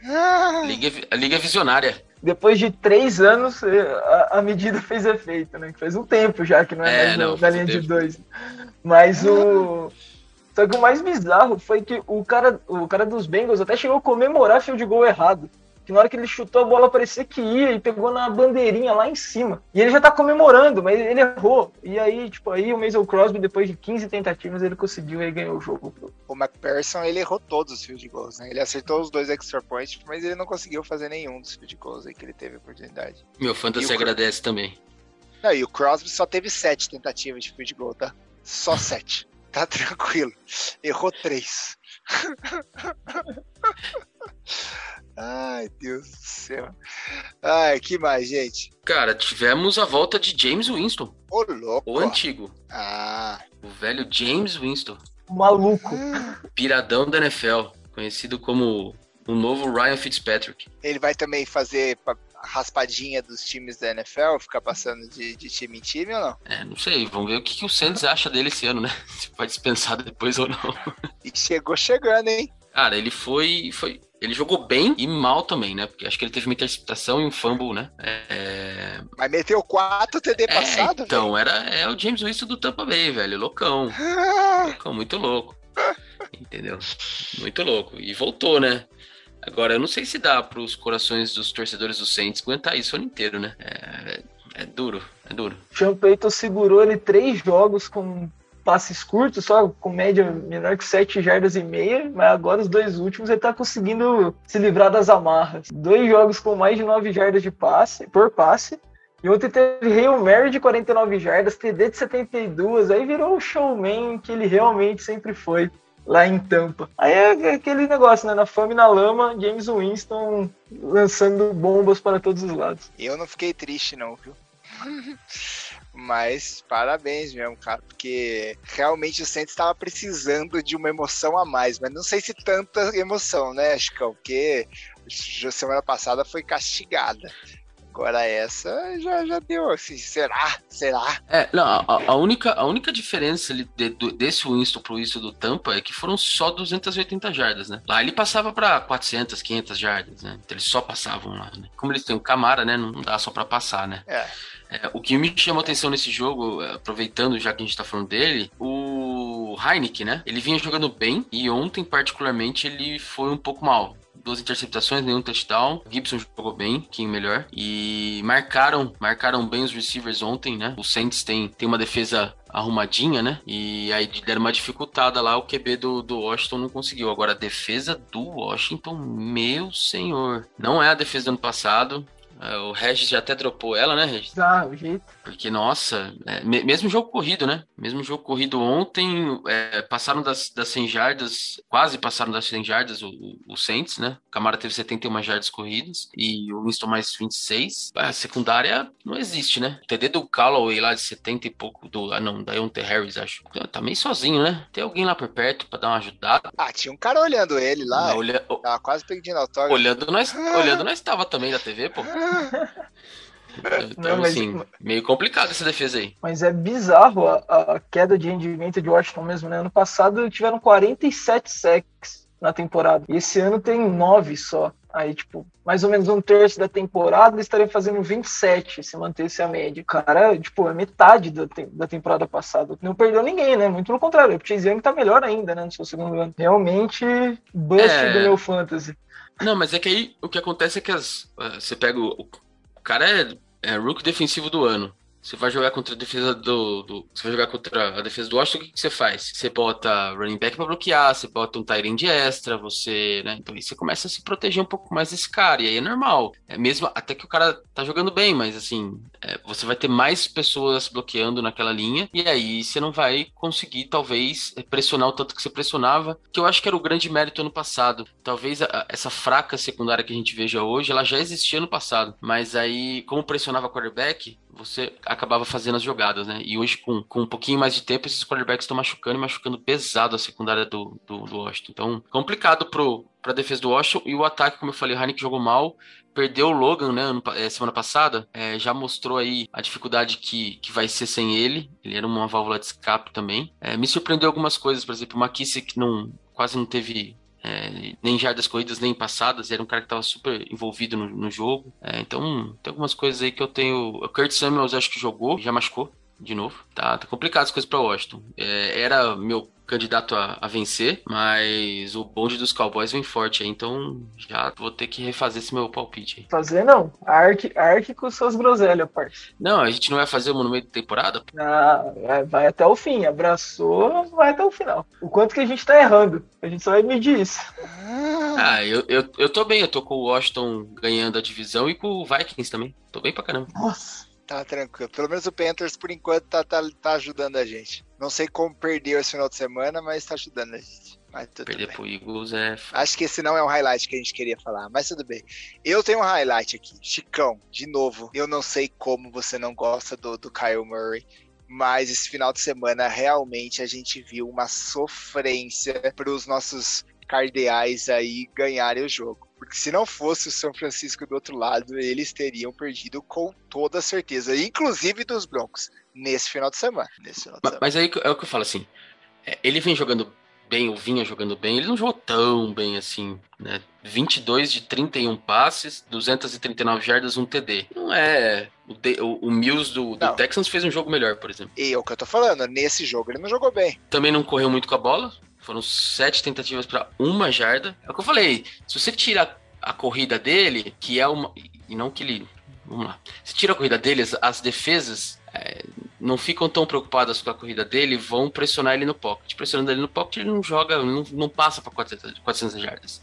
Ah. Liga, a liga é visionária. Depois de três anos, eh, a, a, medida fez efeito, né? Faz um tempo já que não é, é mais não, na linha de dois. Mas o. Só que o mais bizarro foi que o cara, o cara dos Bengals até chegou a comemorar field goal errado que na hora que ele chutou a bola parecia que ia e pegou na bandeirinha lá em cima. E ele já tá comemorando, mas ele errou. E aí, tipo, aí o Mason Crosby, depois de 15 tentativas, ele conseguiu e ganhou o jogo. O McPherson, ele errou todos os field goals, né? Ele acertou os dois extra points, mas ele não conseguiu fazer nenhum dos field goals aí que ele teve a oportunidade. Meu fantasy agradece também. Não, e o Crosby só teve sete tentativas de field goal, tá? Só sete. Tá tranquilo. Errou três. Ai, Deus do céu. Ai, que mais, gente? Cara, tivemos a volta de James Winston. Ô, louco. O antigo. Ah. O velho James Winston. Maluco. Piradão da NFL. Conhecido como o novo Ryan Fitzpatrick. Ele vai também fazer raspadinha dos times da NFL, ficar passando de, de, time em time ou não? É, não sei. Vamos ver o que, que o Santos acha dele esse ano, né? Se pode dispensar depois ou não. E chegou chegando, hein? Cara, ele foi, foi. Ele jogou bem e mal também, né? Porque acho que ele teve uma interceptação e um fumble, né? É... Mas meteu quatro TD é, passado, Então, era, é o James Winston do Tampa Bay, velho. Loucão. loucão, muito louco. Entendeu? Muito louco. E voltou, né? Agora, eu não sei se dá para os corações dos torcedores do Saints aguentar isso o ano inteiro, né? É, é duro, é duro. Sean Payton segurou ele três jogos com passes curtos, só com média menor que 7 jardas e meia, mas agora os dois últimos ele tá conseguindo se livrar das amarras. Dois jogos com mais de 9 jardas de passe, por passe, e ontem teve Hail Mary de 49 jardas, TD de 72, aí virou o showman que ele realmente sempre foi lá em Tampa. Aí é aquele negócio, né? Na fama e na lama, James Winston lançando bombas para todos os lados. Eu não fiquei triste, não, viu? Mas parabéns mesmo, cara, porque realmente o Santos estava precisando de uma emoção a mais, mas não sei se tanta emoção, né, Chicão? Porque semana passada foi castigada. Agora essa já, já deu assim, será? Será? É, não, a, a única, a única diferença de, de, desse Winston pro Winston do Tampa é que foram só 280 jardas, né? Lá ele passava para 400, 500 jardas, né? Então eles só passavam lá, né? Como eles têm o Camara, né? Não dá só para passar, né? É. É, o que me chamou atenção nesse jogo, aproveitando já que a gente tá falando dele, o Heineken, né? Ele vinha jogando bem e ontem, particularmente, ele foi um pouco mal duas interceptações, nenhum touchdown. Gibson jogou bem, pouquinho melhor. E marcaram, marcaram bem os receivers ontem, né? O Saints tem, tem uma defesa arrumadinha, né? E aí deram uma dificultada lá, o QB do, do Washington não conseguiu. Agora a defesa do Washington, meu senhor. Não é a defesa do ano passado. É, o Regis já até dropou ela, né, Regis? Ah, o jeito. Porque, nossa, é, mesmo jogo corrido, né? Mesmo jogo corrido ontem, é, passaram das, das 100 jardas, quase passaram das 100 jardas o, o Saints, né? O Camara teve 71 jardas corridas e o Winston mais 26. A secundária não existe, né? O TD do Callaway lá de 70 e pouco, do, ah não, da Hunter Harris, acho. Tá meio sozinho, né? Tem alguém lá por perto pra dar uma ajudada. Ah, tinha um cara olhando ele lá. Não, olha... Tava quase pedindo autógrafo. Olhando nós, olhando nós tava também da TV, pô. Então, não, mas... assim, meio complicado essa defesa aí. Mas é bizarro a, a, queda de rendimento de Washington mesmo, né? Ano passado tiveram 47 sacks na temporada. E esse ano tem 9 só. Aí, tipo, mais ou menos um terço da temporada, eles estariam fazendo 27 se mantesse a média. Cara, tipo, é metade da, te da temporada passada. Não perdeu ninguém, né? Muito pelo contrário. O Chase Young tá melhor ainda, né? No seu segundo ano. Realmente, bust é... do meu fantasy. Não, mas é que aí o que acontece é que as, uh, você pega o, o cara é, é rookie defensivo do ano. Você vai jogar contra a defesa do, do, Você vai jogar contra a defesa do Washington, o que, que você faz? Você bota running back pra bloquear, você bota um tight de extra, você. Né? Então aí você começa a se proteger um pouco mais desse cara. E aí é normal. É mesmo até que o cara tá jogando bem, mas assim, é, você vai ter mais pessoas bloqueando naquela linha. E aí você não vai conseguir, talvez, pressionar o tanto que você pressionava. Que eu acho que era o grande mérito ano passado. Talvez a, essa fraca secundária que a gente veja hoje, ela já existia no passado. Mas aí, como pressionava quarterback, você acabava fazendo as jogadas, né? E hoje, com, com um pouquinho mais de tempo, esses quarterbacks estão machucando e machucando pesado a secundária do, do, do Washington. Então, complicado pro, pra defesa do Washington. E o ataque, como eu falei, o Heineken jogou mal. Perdeu o Logan, né, eh, semana passada. É, já mostrou aí a dificuldade que, que vai ser sem ele. Ele era uma válvula de escape também. É, me surpreendeu algumas coisas, por exemplo, o McKissick não, quase não teve é, nem jardas corridas nem passadas, era um cara que estava super envolvido no, no jogo. É, então, tem algumas coisas aí que eu tenho. O Kurt Samuels acho que jogou, já machucou de novo. Tá, tá complicado as coisas para Washington. É, era meu candidato a, a, vencer, mas o bonde dos Cowboys vem forte aí, então já vou ter que refazer esse meu palpite aí. Fazer não. Arque, arque com suas groselhas, parte. Não, a gente não vai fazer no meio da temporada? Ah, vai, vai, até o fim. Abraçou, vai até o final. O quanto que a gente tá errando. A gente só vai medir isso. Ah, eu, eu, eu tô bem, eu tô com o Washington ganhando a divisão e com o Vikings também. Tô bem pra caramba. Nossa. Tá tranquilo. Pelo menos o Panthers, por enquanto, tá, tá, tá ajudando a gente. Não sei como perdeu esse final de semana, mas tá ajudando a gente. Perder bem. pro Eagles é. Acho que esse não é um highlight que a gente queria falar, mas tudo bem. Eu tenho um highlight aqui. Chicão, de novo. Eu não sei como você não gosta do, do Kyle Murray mas esse final de semana realmente a gente viu uma sofrência para os nossos cardeais aí ganharem o jogo. Porque se não fosse o São Francisco do outro lado, eles teriam perdido com toda certeza, inclusive dos Broncos, nesse final de semana. Final de mas, mas, aí é o que eu falo assim: é, ele vem jogando bem, ou vinha jogando bem, ele não jogou tão bem assim, né? 22 de 31 passes, 239 jardas, um TD. Não é. O, o, o Mills do, do Texans fez um jogo melhor, por exemplo. E é o que eu tô falando, nesse jogo ele não jogou bem. Também não correu muito com a bola, foram sete tentativas para uma jarda. É o que eu falei. Se você tira a corrida dele, que é uma. E não que ele. Vamos lá. Se tira a corrida dele, as, as defesas. É, não ficam tão preocupadas com a corrida dele, vão pressionar ele no pocket. Pressionando ele no pocket, ele não joga, não, não passa para 400, 400 jardas.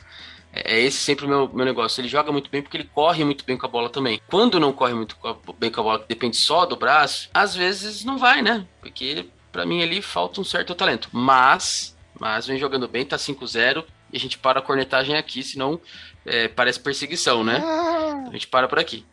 É, é esse sempre o meu, meu negócio. Ele joga muito bem porque ele corre muito bem com a bola também. Quando não corre muito bem com a bola, que depende só do braço, às vezes não vai, né? Porque para mim ali falta um certo talento. Mas, mas vem jogando bem, tá 5-0 e a gente para a cornetagem aqui, senão é, parece perseguição, né? Então a gente para por aqui.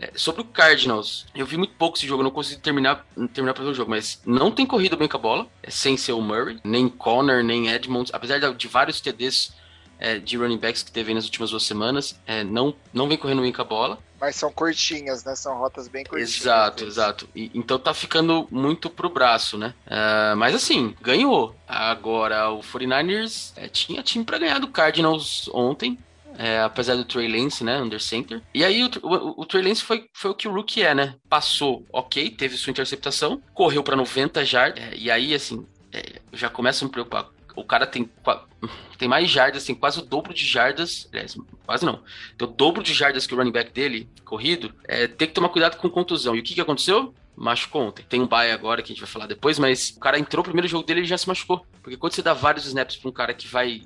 É, sobre o Cardinals, eu vi muito pouco esse jogo, não consegui terminar, terminar para ver o jogo, mas não tem corrido bem com a bola, é, sem ser o Murray, nem Connor, nem Edmonds, apesar de, de vários TDs é, de running backs que teve nas últimas duas semanas, é, não, não vem correndo bem com a bola. Mas são curtinhas, né? São rotas bem curtinhas. Exato, exato. E, então tá ficando muito pro braço, né? Uh, mas assim, ganhou. Agora, o 49ers é, tinha time para ganhar do Cardinals ontem é, apesar do Trey Lance, né, under center. E aí o, o, o Trey Lance foi, foi o que o rookie é, né? Passou, ok, teve sua interceptação, correu para 90 jardas, é, e aí, assim, é, já começa a me preocupar. O cara tem, tem mais jardas, tem quase o dobro de jardas, aliás, quase não, tem o dobro de jardas que o running back dele, corrido, é, tem que tomar cuidado com contusão. E o que, que aconteceu? Machucou ontem. Tem um bye agora que a gente vai falar depois, mas o cara entrou no primeiro jogo dele e já se machucou. Porque quando você dá vários snaps pra um cara que vai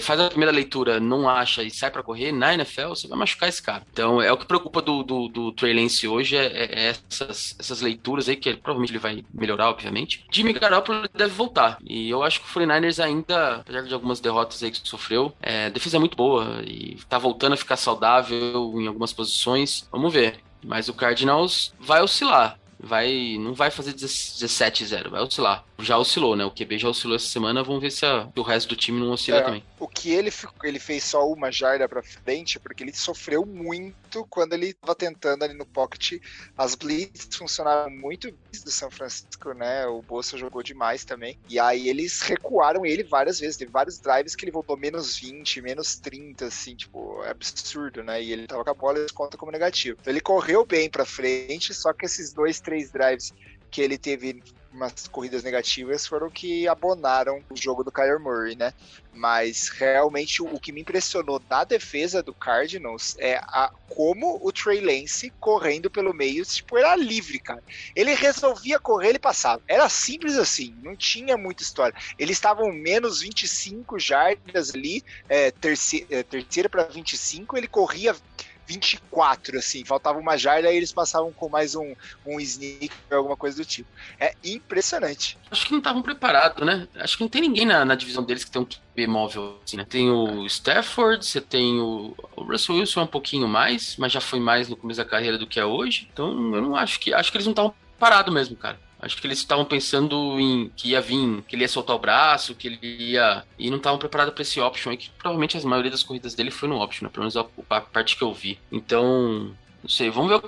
faz a primeira leitura, não acha e sai para correr, na NFL, você vai machucar esse cara. Então é o que preocupa do, do, do Trey Lance hoje, é, é, é essas, essas leituras aí, que provavelmente ele vai melhorar, obviamente. Jimmy Garoppolo deve voltar. E eu acho que o 49ers ainda, apesar de algumas derrotas aí que sofreu, é, defesa é muito boa e tá voltando a ficar saudável em algumas posições. Vamos ver. Mas o Cardinals vai oscilar vai não vai fazer 17-0, vai oscilar. Já oscilou, né? O QB já oscilou essa semana, vamos ver se, a, o resto do time não oscila é, também. O que ele, ele fez só uma jarda pra frente, porque ele sofreu muito quando ele tava tentando ali no pocket. As blitz funcionaram muito do São Francisco, né? O Bolsa jogou demais também. E aí eles recuaram ele várias vezes. Teve vários drives que ele voltou menos 20, menos 30, assim, tipo, é absurdo, né? E ele tava com a bola e conta como negativo. Então ele correu bem pra frente, só que esses dois três drives que ele teve umas corridas negativas foram que abonaram o jogo do Kyler Murray, né? Mas realmente o, que me impressionou da defesa do Cardinals é a, como o Trey Lance correndo pelo meio, tipo, era livre, cara. Ele resolvia correr, ele passava. Era simples assim, não tinha muita história. Eles estavam menos 25 jardas ali, é, terceira, é, terceira para 25, ele corria 24, assim, faltava uma jarda e eles passavam com mais um, um sneak, alguma coisa do tipo. É impressionante. Acho que não estavam preparados, né? Acho que não tem ninguém na, na divisão deles que tem um QB móvel, assim, né? Tem o Stafford, você tem o, o Russell Wilson um pouquinho mais, mas já foi mais no começo da carreira do que é hoje. Então, eu não acho que. Acho que eles não estavam parados mesmo, cara. Acho que eles estavam pensando em que ia vir, que ele ia soltar o braço, que ele ia. E não estavam preparados para esse option aí, que provavelmente a maioria das corridas dele foi no option, né? pelo menos a, a parte que eu vi. Então, não sei, vamos ver.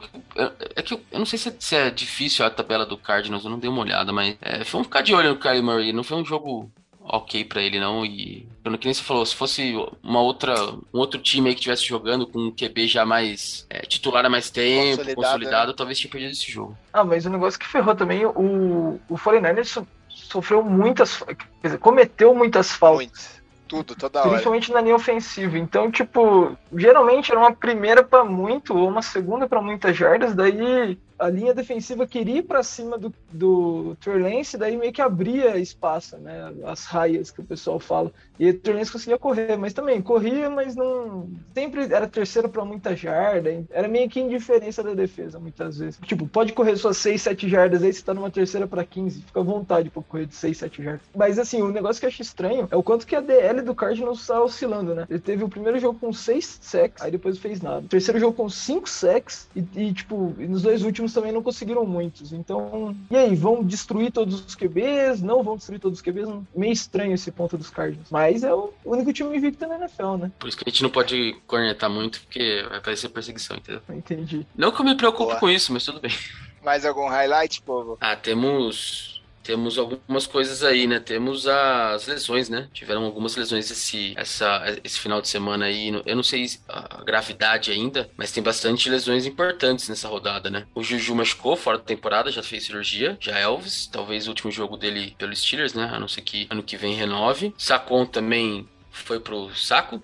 É que eu, eu não sei se é, se é, difícil a tabela do Cardinals, eu não dei uma olhada, mas é, vamos ficar de olho no Kylie Murray. Não foi um jogo ok para ele, não. E, que nem você falou, se fosse uma outra, um outro time aí que estivesse jogando com um QB já mais é, titular há mais tempo, consolidado, consolidado né? talvez tinha perdido esse jogo. Ah, mas o negócio que ferrou também, o, o 49ers sofreu muitas. Quer dizer, cometeu muitas faltas. Muito. Tudo, toda hora. Principalmente na linha ofensiva. Então, tipo, geralmente era uma primeira para muito ou uma segunda para muitas jardas, daí a linha defensiva queria ir para cima do, do Lance, daí meio que abria espaço, né? As raias que o pessoal fala. E o Trey Lance conseguia correr, mas também corria, mas não. Sempre era terceiro para muita jarda. Era meio que indiferença da defesa, muitas vezes. Tipo, pode correr suas 6, 7 jardas aí, você tá numa terceira para 15. Fica à vontade para correr de 6, 7 jardas. Mas assim, o negócio que eu acho estranho é o quanto que a DL do Cardinals tá oscilando, né? Ele teve o primeiro jogo com 6 sacks, aí depois fez nada. Terceiro jogo com 5 sacks, e, e tipo, e nos dois últimos também não conseguiram muitos. Então, e aí, vão destruir todos os QBs? Não vão destruir todos os QBs? Meio estranho esse ponto dos Cardinals. Mas é o único time invicto na NFL, né? Por isso que a gente não pode cornetar muito, porque vai parecer perseguição, entendeu? Entendi. Não que eu me preocupe Boa. com isso, mas tudo bem. Mais algum highlight, povo? Ah, temos temos algumas coisas aí, né? Temos as lesões, né? Tiveram algumas lesões esse, essa, esse final de semana aí. Eu não sei a gravidade ainda, mas tem bastante lesões importantes nessa rodada, né? O Juju machucou fora da temporada, já fez cirurgia. Já Elvis, talvez o último jogo dele pelo Steelers, né? A não ser que ano que vem renove. Sacon também foi pro saco.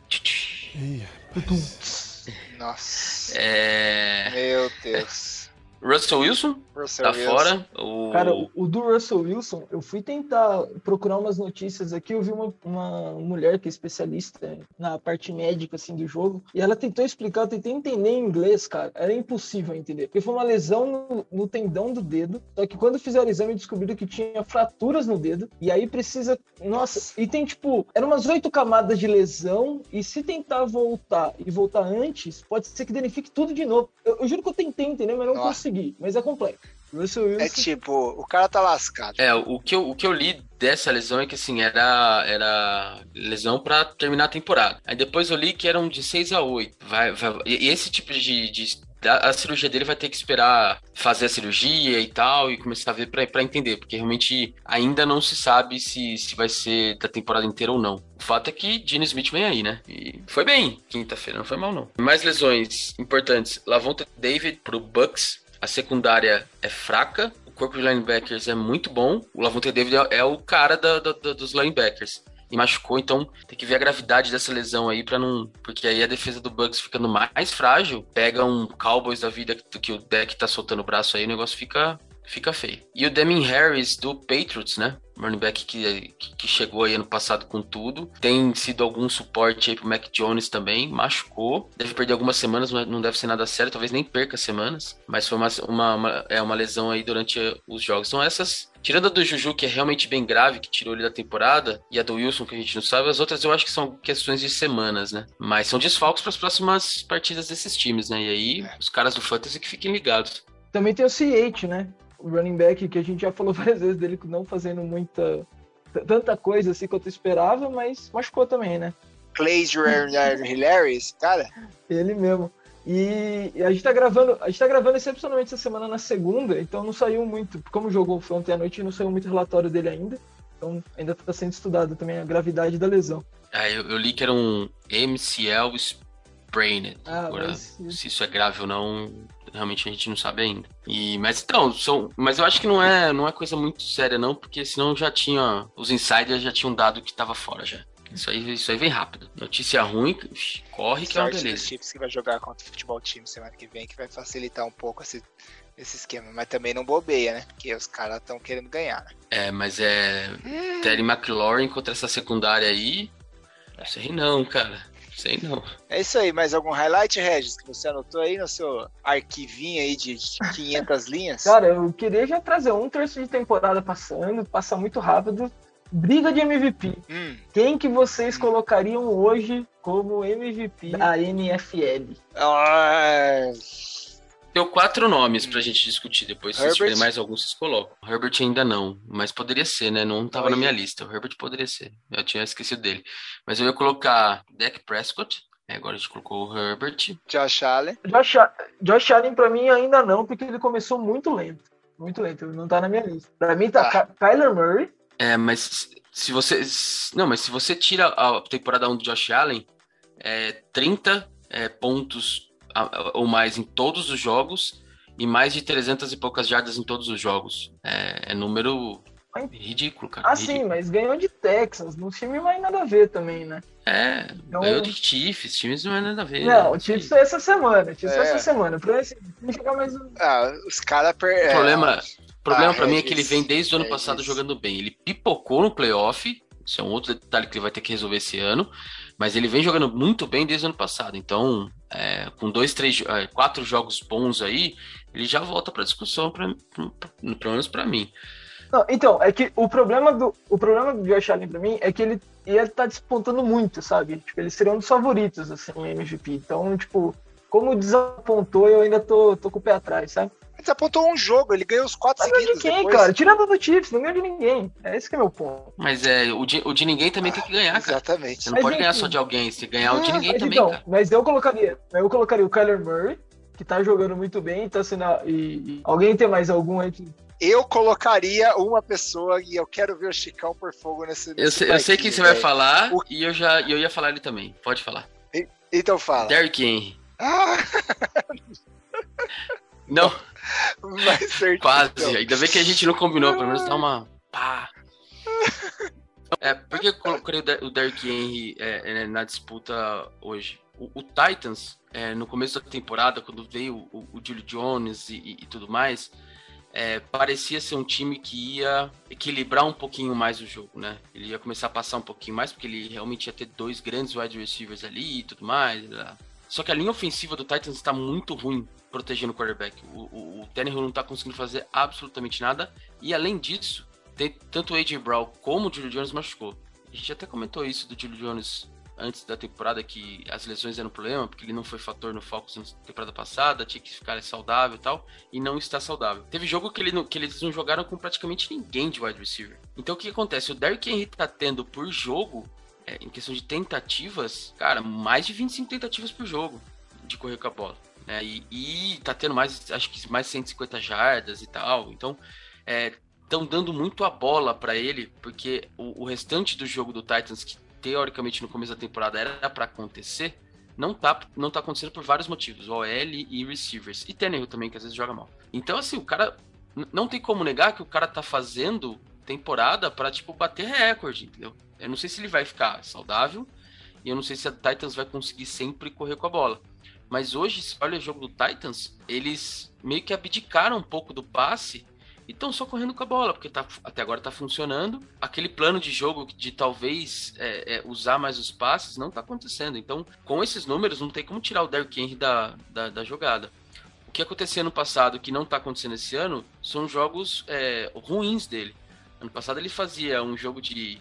Nossa. É... Meu Deus. Russell Wilson Russell tá Wilson. fora. O... Cara, o, o do Russell Wilson, eu fui tentar procurar umas notícias aqui, eu vi uma, uma mulher que é especialista na parte médica, assim, do jogo, e ela tentou explicar, eu tentei entender em inglês, cara, era impossível entender, porque foi uma lesão no, no tendão do dedo, só que quando fizeram o exame descobriram que tinha fraturas no dedo, e aí precisa, nossa, e tem, tipo, eram umas oito camadas de lesão, e se tentar voltar e voltar antes, pode ser que danifique tudo de novo. Eu, eu juro que eu tentei entender, mas não Nossa. Consegui, mas é complexo. Russell Wilson... É tipo, o cara tá lascado. É, o que, eu, o que eu li dessa lesão é que assim, era, era lesão pra terminar a temporada. Aí depois eu li que eram de 6 a 8. Vai, vai, e esse tipo de, de a cirurgia dele vai ter que esperar fazer a cirurgia e tal, e começar a ver pra, pra entender, porque realmente ainda não se sabe se, se vai ser da temporada inteira ou não. O fato é que Gene Smith vem aí, né? E foi bem quinta-feira, não foi mal não. Mais lesões importantes. Lavonta David pro Bucks. A secundária é fraca. O corpo de linebackers é muito bom. O Lavonte David é, é o cara da- da- da- dos linebackers. E machucou, então tem que ver a gravidade dessa lesão aí para não. Porque aí a defesa do Bucks ficando mais frágil, pega um Cowboys da vida que, que o deck tá soltando o braço aí, o negócio fica, fica feio. E o Demin Harris do Patriots, né? Running back que, que, chegou aí ano passado com tudo. Tem sido algum suporte aí pro Mac Jones também. Machucou. Deve perder algumas semanas, não deve ser nada sério. Talvez nem perca semanas. Mas foi uma, uma, uma- é uma lesão aí durante os jogos. Então essas Tirando a do Juju, que é realmente bem grave, que tirou ele da temporada, e a do Wilson, que a gente não sabe, as outras eu acho que são questões de semanas, né? Mas são desfalques para as próximas partidas desses times, né? E aí, os caras do Fantasy que fiquem ligados. Também tem o CH, né? O running back que a gente já falou várias vezes dele não fazendo muita tanta coisa assim quanto eu esperava, mas machucou também, né? Clay Hilary, esse cara? Ele mesmo. E a gente tá gravando, a gente tá gravando excepcionalmente essa semana na segunda, então não saiu muito, como o jogo foi ontem à noite, não saiu muito relatório dele ainda. Então ainda tá sendo estudado também a gravidade da lesão. Ah, eu, eu li que era um MCL sprained. Ah, Agora, se isso é grave ou não, realmente a gente não sabe ainda. E, mas então, são, mas eu acho que não é, não é coisa muito séria não, porque senão já tinha, os insiders já tinham dado que tava fora já. Isso aí, isso aí vem rápido. Notícia ruim, corre que é uma Sorte beleza. Chiefs que vai jogar contra o futebol time semana que vem, que vai facilitar um pouco esse, esse esquema. Mas também não bobeia, né? Porque os caras estão querendo ganhar. né? É, mas é Terry McLaurin contra essa secundária aí. Não sei não, cara. Sei não. É isso aí, mais algum highlight, Regis, que você anotou aí no seu arquivinho aí de 500 linhas? Cara, eu queria já trazer um terço de temporada passando, passa muito rápido. Briga de MVP. Hum, Quem que vocês colocariam hoje como MVP da NFL? ah, Tenho quatro nomes pra gente discutir depois. Se Herbert? tiverem mais alguns, vocês colocam. Herbert ainda não, mas poderia ser, né? Não tava Olha. na minha lista. O Herbert poderia ser. Eu tinha esquecido dele. Mas eu ia colocar Dak Prescott. É, agora a gente colocou o Herbert. Josh Allen. Josh, Josh Allen pra mim ainda não, porque ele começou muito lento. Muito lento, ele não tá na minha lista. Pra mim tá Ah. Ky- Kyler Murray, É, mas se você. Não, mas se você tira a temporada 1 do Josh Allen, é 30 é, pontos ou mais em todos os jogos e mais de 300 e poucas jardas em todos os jogos. É, é número ridículo, cara. ah sim, ridículo. mas ganhou de Texas, no time não vai nada a ver também, né? É, Então- ganhou de Chiefs, times não é nada a ver. Não, né? o Chiefs foi essa semana, o Chiefs foi É. essa semana. Pra esse, tem que jogar mais um. Ah, os caras per... O problema, o problema Ah, pra mim é que ele vem desde o ano Regis. passado jogando bem. Ele pipocou no playoff, isso é um outro detalhe que ele vai ter que resolver esse ano, mas ele vem jogando muito bem desde o ano passado. Então, é, com dois, três, é, quatro jogos bons aí, ele já volta pra discussão, pelo menos pra mim. Não, então, é que o problema do, o problema do Josh Allen pra mim é que ele ia tá despontando muito, sabe? Tipo, ele seria um dos favoritos, assim, MVP. Então, tipo, como desapontou, eu ainda tô, tô com o pé atrás, sabe? Ele apontou um jogo, ele ganhou os quatro Mas ganhou seguidos de quem, depois. cara? Tirando do Chiefs, não ganhou de ninguém. É esse que é meu ponto. Mas é, o de, o de ninguém também tem que ganhar, cara. Exatamente. Você não Mas pode ganhar enfim. só de alguém, se ganhar o de ninguém Mas também, então, cara. mas eu colocaria, eu colocaria o Kyler Murray, que tá jogando muito bem, tá sendo. E, e- alguém tem mais algum aí que. Eu colocaria uma pessoa e eu quero ver o Chicão por fogo nesse. Eu nesse sei, eu sei barquinho, que você vai falar O- e eu já e eu ia falar ele também. Pode falar. Então fala. Derrick Henry. Ah, Não, certinho. quase. Ainda bem que a gente não combinou, pelo menos dá uma pá. É, por que eu coloquei o Der- o Derrick Henry é, é, na disputa hoje? o, o Titans, é, no começo da temporada, quando veio o, o Julio Jones e, e, e tudo mais, é, parecia ser um time que ia equilibrar um pouquinho mais o jogo, né? Ele ia começar a passar um pouquinho mais, porque ele realmente ia ter dois grandes wide receivers ali e tudo mais. Só que a linha ofensiva do Titans está muito ruim protegendo o quarterback. O, o, o Tannehill não está conseguindo fazer absolutamente nada. E além disso, tem, tanto o AJ Brown como o Julio Jones machucou. A gente até comentou isso do Julio Jones antes da temporada que as lesões eram um problema, porque ele não foi fator no Falcons na temporada passada, tinha que ficar saudável e tal, e não está saudável. Teve jogo que, ele, que eles não jogaram com praticamente ninguém de wide receiver. Então o que acontece? O Derrick Henry tá tendo por jogo, é, em questão de tentativas, cara, mais de 25 tentativas por jogo de correr com a bola. Né? E, e tá tendo mais, acho que mais 150 jardas e tal. Então, estão é, dando muito a bola para ele, porque o, o, restante do jogo do Titans, que teoricamente no começo da temporada era para acontecer, não tá, não tá acontecendo por vários motivos, OL e receivers. E Tannehill também, que às vezes joga mal. Então, assim, o cara. Não tem como negar que o cara tá fazendo temporada para tipo, bater recorde, entendeu? Eu não sei se ele vai ficar saudável e eu não sei se a Titans vai conseguir sempre correr com a bola. Mas hoje, se olha o jogo do Titans, eles meio que abdicaram um pouco do passe e estão só correndo com a bola, porque tá, até agora está funcionando. Aquele plano de jogo de talvez é, é, usar mais os passes não está acontecendo. Então, com esses números, não tem como tirar o Derrick Henry da, da, da jogada. O que aconteceu ano passado, que não está acontecendo esse ano, são jogos é, ruins dele. Ano passado ele fazia um jogo de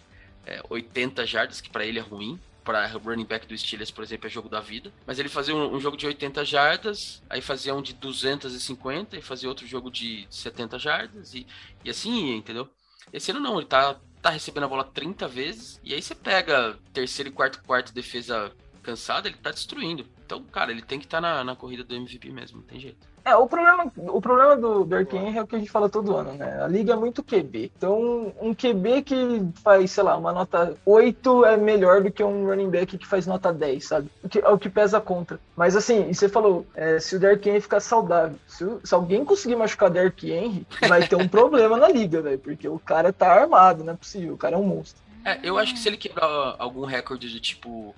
80 é, jardas, que para ele é ruim para running back do Steelers, por exemplo, é jogo da vida. Mas ele fazia um, um, jogo de 80 jardas, aí fazia um de 250 e fazia outro jogo de 70 jardas e, e assim ia, entendeu? Esse ano não, ele tá, tá recebendo a bola 30 vezes e aí você pega terceiro e quarto quarto defesa cansada, ele tá destruindo. Então, cara, ele tem que estar tá na, na corrida do MVP mesmo, não tem jeito. É, o problema, o problema do Derrick Henry é o que a gente fala todo ano, né? A liga é muito QB. Então, um QB que faz, sei lá, uma nota 8 é melhor do que um running back que faz nota 10, sabe? O que, é o que pesa contra. Mas assim, você falou, é, se o Derrick Henry ficar saudável, se, se alguém conseguir machucar Derrick Henry, vai ter um problema na liga, velho. Porque o cara tá armado, não é possível. O cara é um monstro. É, eu acho que se ele quebrar algum recorde de tipo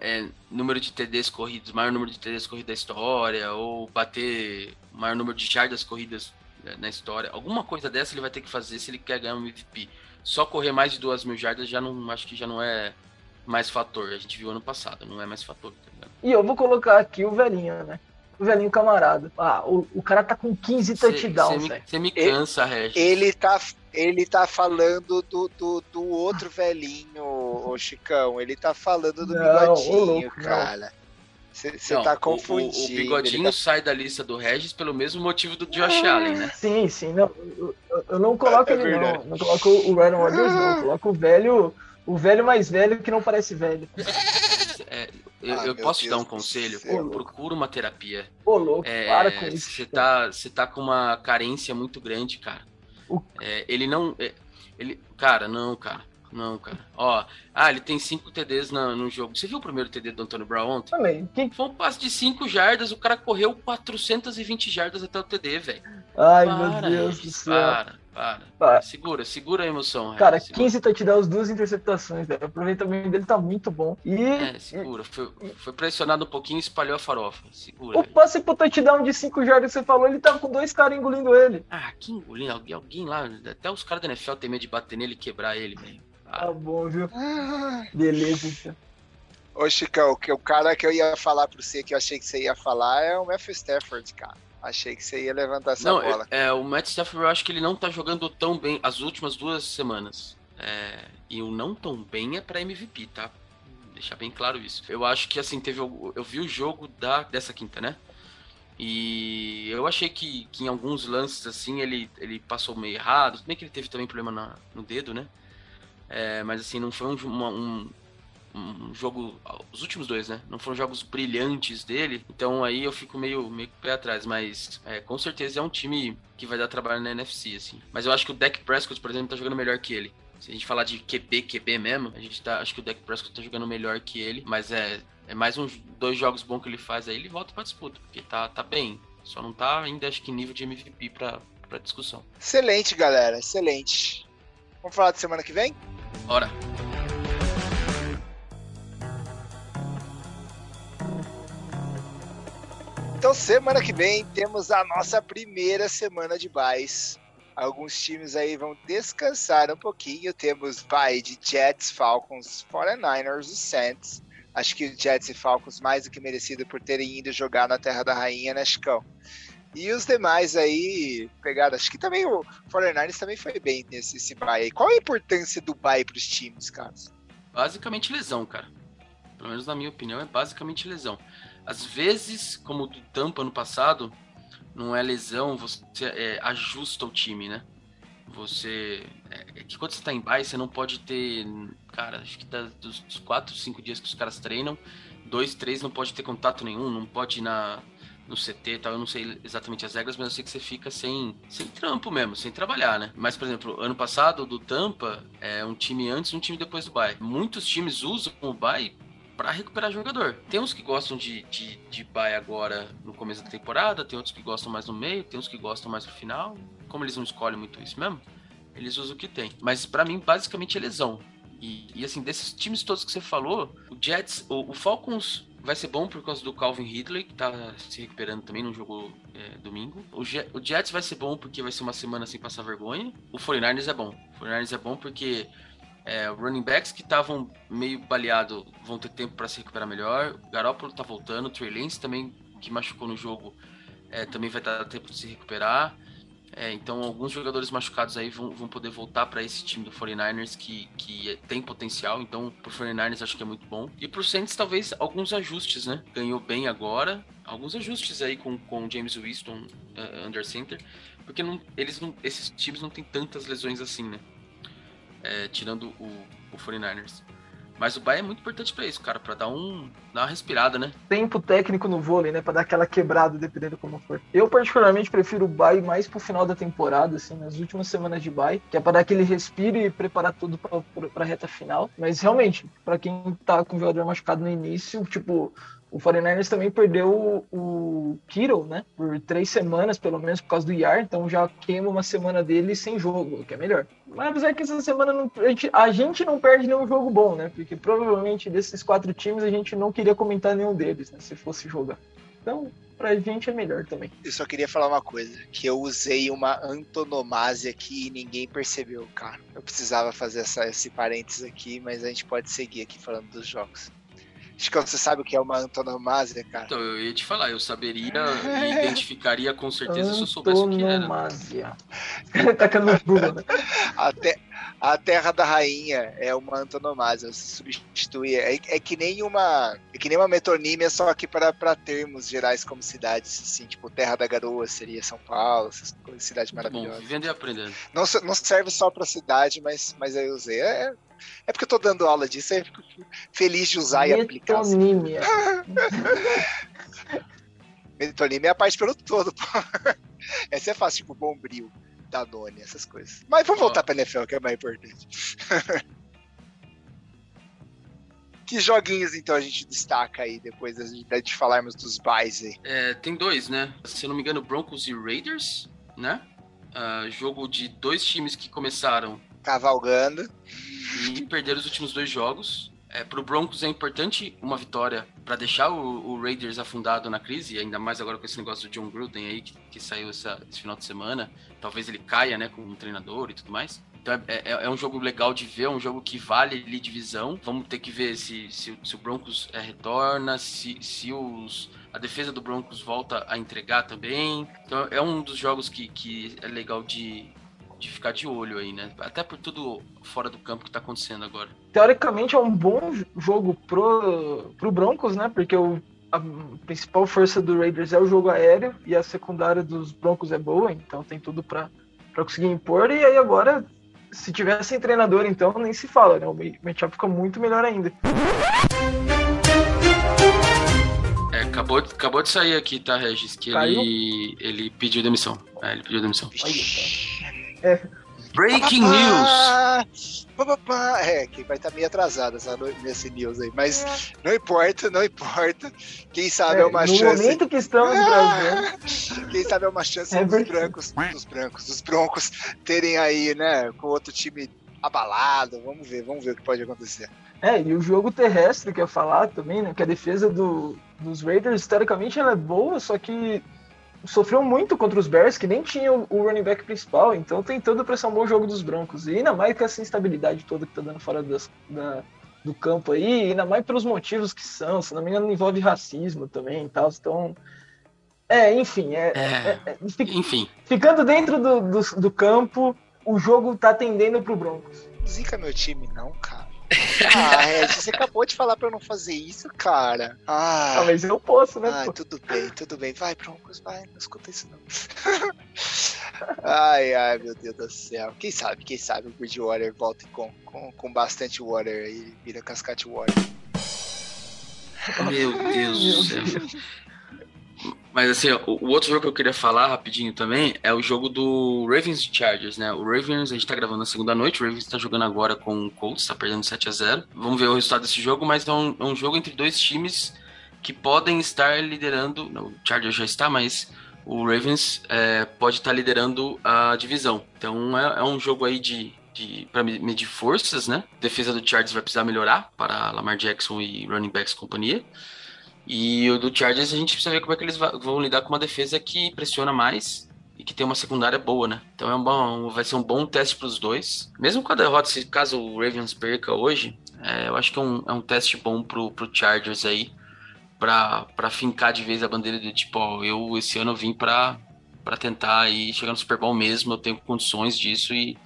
é, número de TDs corridos, maior número de TDs corridos da história, ou bater maior número de jardas corridas né, na história. Alguma coisa dessa ele vai ter que fazer se ele quer ganhar um MVP. Só correr mais de duas mil jardas já não acho que já não é mais fator. A gente viu ano passado, não é mais fator. Tá e eu vou colocar aqui o velhinho, né? O velhinho camarada. Ah, o, o cara tá com 15 touchdowns. Você me, me, cansa, Regis. Ele tá ele tá falando do, do, do outro velhinho, o Chicão. Ele tá falando do não, bigodinho, louco, cara. Você tá confundindo. O, o bigodinho tá... sai da lista do Regis pelo mesmo motivo do Josh ah, Allen, né? Sim, sim. Não, eu, eu não coloco é, é ele, não. Não coloco o Ryan Rodgers, não. Eu coloco o velho, o velho mais velho que não parece velho. É, eu, ah, eu posso te dar um conselho? Procura uma terapia. Ô, louco, é, para com isso. Você tá, tá com uma carência muito grande, cara. É, ele não. É, ele, cara, não, cara. Não, cara. Ó, ah, ele tem 5 TDs no, no jogo. Você viu o primeiro TD do Antônio Brown ontem? Também. Quem... Foi um passe de 5 jardas, o cara correu 420 jardas até o TD, velho. Ai, para, meu Deus do céu. Para, para, para. Segura, segura a emoção. Cara, segura. 15 touchdowns, duas interceptações, velho. O aproveitamento dele tá muito bom. E... É, segura. Foi, foi pressionado um pouquinho e espalhou a farofa. Segura. O passe pro touchdown de 5 jardas que você falou, ele tava com dois caras engolindo ele. Ah, que engolindo? Alguém, alguém lá, até os caras da NFL tem medo de bater nele e quebrar ele, velho. Tá bom, viu? Beleza, então. Ô, Chicão, o cara que eu ia falar pra você, que eu achei que você ia falar, é o Matthew Stafford, cara. Achei que você ia levantar essa não, bola. É, é, o Matt Stafford eu acho que ele não tá jogando tão bem as últimas duas semanas. É, e o não tão bem é pra MVP, tá? Deixar bem claro isso. Eu acho que assim, teve. Eu vi o jogo da, dessa quinta, né? E eu achei que, que em alguns lances, assim, ele, ele passou meio errado. Bem que ele teve também problema na, no dedo, né? É, mas assim, não foi um, uma, um, um, jogo. Os últimos dois, né? Não foram jogos brilhantes dele. Então aí eu fico meio, meio pé atrás. Mas é, com certeza é um time que vai dar trabalho na NFC, assim. Mas eu acho que o Dak Prescott, por exemplo, tá jogando melhor que ele. Se a gente falar de QB, QB mesmo, a gente tá. Acho que o Dak Prescott tá jogando melhor que ele. Mas é. É mais uns dois jogos bons que ele faz aí, ele volta pra disputa. Porque tá, tá bem. Só não tá ainda, acho que, nível de MVP pra, pra discussão. Excelente, galera. Excelente. Vamos falar de semana que vem? Bora. Então, semana que vem temos a nossa primeira semana de buys. Alguns times aí vão descansar um pouquinho. Temos buy de Jets, Falcons, 49ers e Saints. Acho que Jets e Falcons mais do que merecido por terem ido jogar na Terra da Rainha, né, Chicão? E os demais aí pegaram. Acho que também o 49ers também foi bem nesse esse bye aí. Qual a importância do bye para os times, Carlos? Basicamente lesão, cara. Pelo menos na minha opinião, é basicamente lesão. Às vezes, como do Tampa no passado, não é lesão, você é, ajusta o time, né? Você. É, é que quando você tá em bye, você não pode ter. Cara, acho que tá dos 4, 5 dias que os caras treinam, dois, três não pode ter contato nenhum, não pode ir na, no CT e tal, eu não sei exatamente as regras, mas eu sei que você fica sem, sem trampo mesmo, sem trabalhar, né? Mas, por exemplo, ano passado, do Tampa, é um time antes um time depois do bye. Muitos times usam o bye para recuperar jogador. Tem uns que gostam de, de, de bye agora no começo da temporada, tem outros que gostam mais no meio, tem uns que gostam mais no final. Como eles não escolhem muito isso mesmo, eles usam o que tem. Mas para mim, basicamente é lesão. E, e, assim, desses times todos que você falou, o Jets, o, o, Falcons vai ser bom por causa do Calvin Ridley, que tá se recuperando também no jogo é, domingo. O, Jet, o, Jets vai ser bom porque vai ser uma semana sem passar vergonha. O 49ers é bom. O 49ers é bom porque é, running backs que estavam meio baleado vão ter tempo para se recuperar melhor. O Garoppolo tá voltando. O Trey Lance também, que machucou no jogo, é, também vai dar tempo de se recuperar. É, então, alguns jogadores machucados aí vão, vão poder voltar para esse time do 49ers que, que tem potencial. Então, pro 49ers acho que é muito bom. E pro Saints, talvez alguns ajustes, né? Ganhou bem agora. Alguns ajustes aí com o James Winston uh, under center. Porque não, eles não, esses times não tem tantas lesões assim, né? É, tirando o, o 49ers. Mas o Bayern é muito importante para isso, cara, para dar um dar uma respirada, né? Tempo técnico no vôlei, né, para dar aquela quebrada dependendo como for. Eu particularmente prefiro o Bayern mais pro final da temporada, assim, nas últimas semanas de Bayern, que é para dar aquele respiro e preparar tudo para reta final. Mas realmente, para quem tá com o jogador machucado no início, tipo, o 49ers também perdeu o, Kittle, né? Por três semanas, pelo menos, por causa do IAR. Então já queima uma semana dele sem jogo, o que é melhor. Mas apesar que essa semana não, a, gente, a, gente, não perde nenhum jogo bom, né? Porque provavelmente desses quatro times a gente não queria comentar nenhum deles, né? Se fosse jogar. Então, pra gente é melhor também. Eu só queria falar uma coisa, que eu usei uma antonomasia aqui e ninguém percebeu, cara. Eu precisava fazer essa, esse parênteses aqui, mas a gente pode seguir aqui falando dos jogos. Acho que você sabe o que é uma antonomasia, cara. Então, eu ia te falar, eu saberia e identificaria com certeza se eu soubesse o que era. Antonomasia. Tacando no Google, né? Até, a Terra da Rainha é uma antonomasia, você substitui. É, é, que nem uma. É que nem uma metonímia, só que para termos gerais como cidades, assim, tipo Terra da Garoa seria São Paulo, essas cidades maravilhosas. Bom, vivendo e aprendendo. Não, não serve só para cidade, mas, mas eu usei. É, é porque eu tô dando aula disso, aí eu fico feliz de usar Metonímia. e aplicar. Metonímia. Metonímia é a parte pelo todo, pô. Essa é fácil, tipo bombril, Danone, essas coisas. Mas vamos voltar pra NFL, que é mais importante. que joguinhos então a gente destaca aí depois de, de falarmos dos buys aí? É, tem dois, né? Se eu não me engano, Broncos e Raiders, né? Uh, jogo de dois times que começaram cavalgando e perderam os últimos dois jogos. É, para o Broncos é importante uma vitória para deixar o, o, Raiders afundado na crise, ainda mais agora com esse negócio do John Gruden aí que, que saiu essa, esse final de semana. Talvez ele caia, né, com um treinador e tudo mais. Então é, é, é, um jogo legal de ver, é um jogo que vale ali divisão. Vamos ter que ver se, se, se o Broncos é, retorna, se, se os, a defesa do Broncos volta a entregar também. Então é um dos jogos que, que é legal de, de ficar de olho aí, né? Até por tudo fora do campo que tá acontecendo agora. Teoricamente é um bom jogo pro, pro Broncos, né? Porque o, a principal força do Raiders é o jogo aéreo e a secundária dos Broncos é boa, então tem tudo para conseguir impor. E aí agora, se tivesse sem treinador, então nem se fala, né? O matchup fica muito melhor ainda. É, acabou, acabou de sair aqui, tá, Regis? Que ele, ele pediu demissão. É, ele pediu demissão. É. Breaking news! É, que vai estar tá meio atrasada nesse news aí. Mas não importa, não importa. Quem sabe é, é uma no chance. No momento que estamos ah, Quem sabe é uma chance é dos brancos, dos brancos, dos broncos terem aí, né, com outro time abalado. Vamos ver, vamos ver o que pode acontecer. É, e o jogo terrestre que eu ia falar também, né? Que a defesa do, dos Raiders, historicamente, ela é boa, só que sofreu muito contra os Bears, que nem tinha o, o running back principal, então tentando pressionar um bom jogo dos Broncos. E ainda mais com essa instabilidade toda que tá dando fora das, da, do campo aí, ainda mais pelos motivos que são, se não me engano, envolve racismo também e tal. Então. É, enfim, é, É, é- é- enfim. ficando dentro do, do, do campo, o jogo tá tendendo pro Broncos. Zica meu time, não, cara. Ah, Regis, você acabou de falar pra eu não fazer isso, cara. Ah, Ah, mas eu posso, né? pô? tudo bem, tudo bem. Vai, Broncos, vai, não escuta isso não. ai, ai, meu Deus do céu. Quem sabe, quem sabe o Bridgewater volta com, com, com bastante water aí, vira cascate water. Meu Deus do céu. Mas assim, o, outro jogo que eu queria falar rapidinho também é o jogo do Ravens e Chargers, né? O Ravens, a gente tá gravando na segunda noite, o Ravens tá jogando agora com o Colts, tá perdendo 7 a 0 Vamos ver o resultado desse jogo, mas é um, é um jogo entre dois times que podem estar liderando. Não, o Chargers já está, mas o Ravens é, pode estar liderando a divisão. Então é, é um jogo aí de. De, para medir forças, né? Defesa do Chargers vai precisar melhorar para Lamar Jackson e running backs companhia. E o do Chargers a gente precisa ver como é que eles vão lidar com uma defesa que pressiona mais e que tem uma secundária boa, né? Então é um bom, vai ser um bom teste para os dois. Mesmo com a derrota, se caso o Ravens perca hoje, é, eu acho que é um, é um teste bom pro, pro Chargers aí para fincar de vez a bandeira do tipo, ó, eu esse ano vim para para tentar aí chegar no Super Bowl mesmo, eu tenho condições disso e,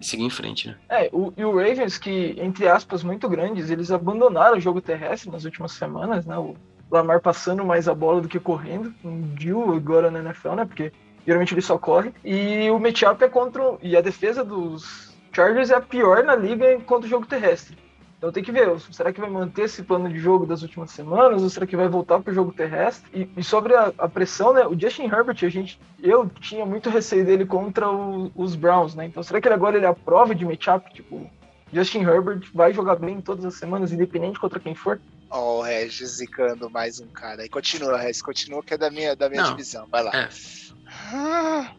e seguir em frente, né? É, o, e o Ravens, que, entre aspas, muito grandes, eles abandonaram o jogo terrestre nas últimas semanas, né? O Lamar passando mais a bola do que correndo. Um deal agora na NFL, né? Porque geralmente ele só corre. E o matchup é contra. E a defesa dos Chargers é a pior na liga contra o jogo terrestre. Então tem que ver, será que vai manter esse plano de jogo das últimas semanas ou será que vai voltar para o jogo terrestre? E, e sobre a, a pressão, né? O Justin Herbert, a gente, eu tinha muito receio dele contra o- os Browns, né? Então será que ele agora ele é a prova de matchup? Tipo, Justin Herbert vai jogar bem todas as semanas, independente contra quem for? Ó, o Regis zicando mais um cara. E continua, Regis, continua que é da minha, da minha Não, divisão. Vai lá. é. Ah,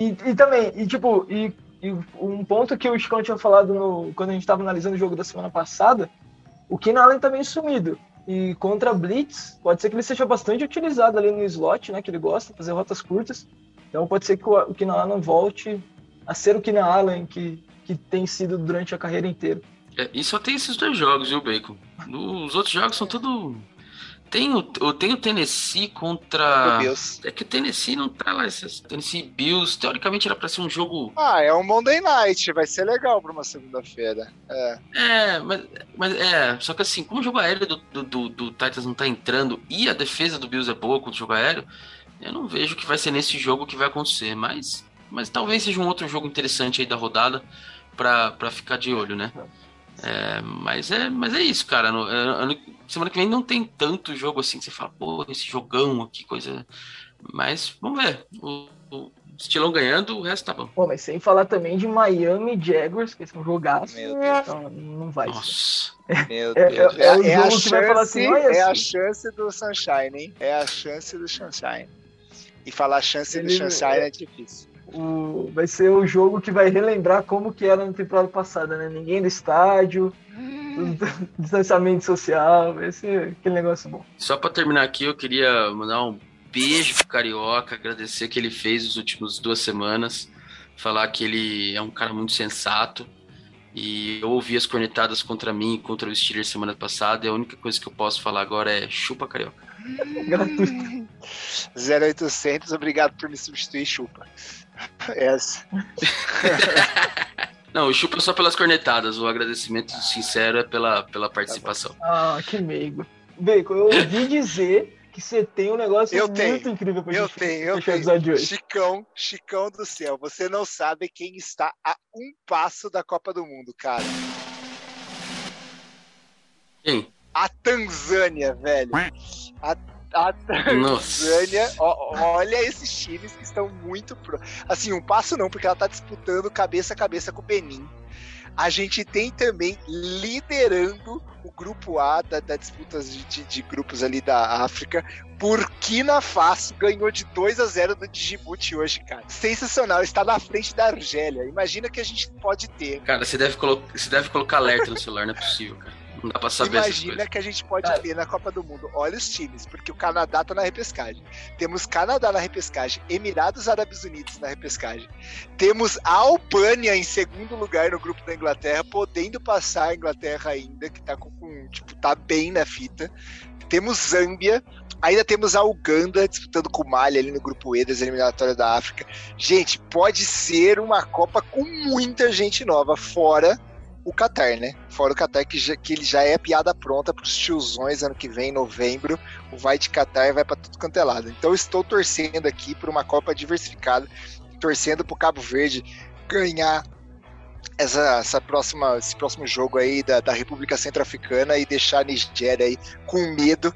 E, e também, e tipo, e, e um ponto que o Chicão tinha falado no, quando a gente estava analisando o jogo da semana passada, o Keenan Allen tá meio sumido. E contra Blitz, pode ser que ele seja bastante utilizado ali no slot, né? Que ele gosta, fazer rotas curtas. Então pode ser que o, o Keenan Allen volte a ser o Keenan Allen que, que tem sido durante a carreira inteira. É, e só tem esses dois jogos, viu, Bacon? Os outros jogos são tudo. Tem o, o- tem o Tennessee contra. É que o Tennessee não tá lá. Esses, Tennessee Bills, teoricamente era pra ser um jogo. Ah, é um Monday Night. Vai ser legal pra uma segunda-feira. É. É, mas, mas é. Só que assim, como o jogo aéreo do, do, do- do Titans não tá entrando e a defesa do Bills é boa contra o jogo aéreo, eu não vejo que vai ser nesse jogo que vai acontecer. Mas, mas talvez seja um outro jogo interessante aí da rodada pra, pra ficar de olho, né? É, mas, é, mas é isso, cara. No- é, ano- semana que vem não tem tanto jogo assim que você fala, pô, esse jogão aqui, coisa. Mas vamos ver. O, o estilão ganhando, o resto tá bom. Pô, mas sem falar também de Miami Jaguars, que esse é um jogaço. Meu Deus. Então não vai ser. Nossa. Meu É- Deus. é- é o a jogo que vai falar assim, chance- olha É a assim. chance do Sunshine, hein? É a chance do Sunshine. E falar chance do Ele- Sunshine é difícil. O, vai ser o jogo que vai relembrar como que era na temporada passada, né? Ninguém no estádio, distanciamento social, vai ser aquele negócio bom. Só pra terminar aqui, eu queria mandar um beijo pro Carioca, agradecer o que ele fez nos últimos duas semanas, falar que ele é um cara muito sensato. E eu ouvi as cornetadas contra mim e contra o Steelers semana passada, e a única coisa que eu posso falar agora é chupa Carioca. Gratuito. 0800, obrigado por me substituir, chupa. Essa. Não, o chupa só pelas cornetadas, o agradecimento sincero é pela, pela participação. Ah, que meigo. Bacon, eu ouvi dizer que você tem um negócio Eu muito tenho, incrível pra Eu gente tenho, eu tenho. episódio de hoje. Chicão, Chicão do céu. Você não sabe quem está a um passo da Copa do Mundo, cara. Quem? A Tanzânia, velho. A, a olha esses times que estão muito pro. Assim, um passo não, porque ela tá disputando cabeça a cabeça com o Benin. A gente tem também liderando o grupo A da, da disputa de, de, de, grupos ali da África. Burkina Faso ganhou de 2 a 0 do Djibouti hoje, cara. Sensacional, está na frente da Argélia. Imagina que a gente pode ter. Cara, você deve, você deve colocar alerta no celular, não é possível, cara. Não dá pra saber Imagina que a gente pode ter na Copa do Mundo. Olha os times, porque o Canadá tá na repescagem. Temos Canadá na repescagem, Emirados Árabes Unidos na repescagem. Temos a Albânia em segundo lugar no grupo da Inglaterra, podendo passar a Inglaterra ainda, que tá com, tipo, tá bem na fita. Temos Zâmbia, Ainda temos a Uganda disputando com o Mali ali no grupo E das eliminatórias da África. Gente, pode ser uma Copa com muita gente nova, fora o Qatar, né? Fora o Qatar, que, que ele já é piada pronta para os tiozões ano que vem, em novembro. O vai de Qatar vai para tudo quanto é lado. Então, estou torcendo aqui por uma Copa diversificada, torcendo para o Cabo Verde ganhar essa, essa próxima, esse próximo jogo aí da, da República Centro-Africana e deixar a Nigéria aí com medo,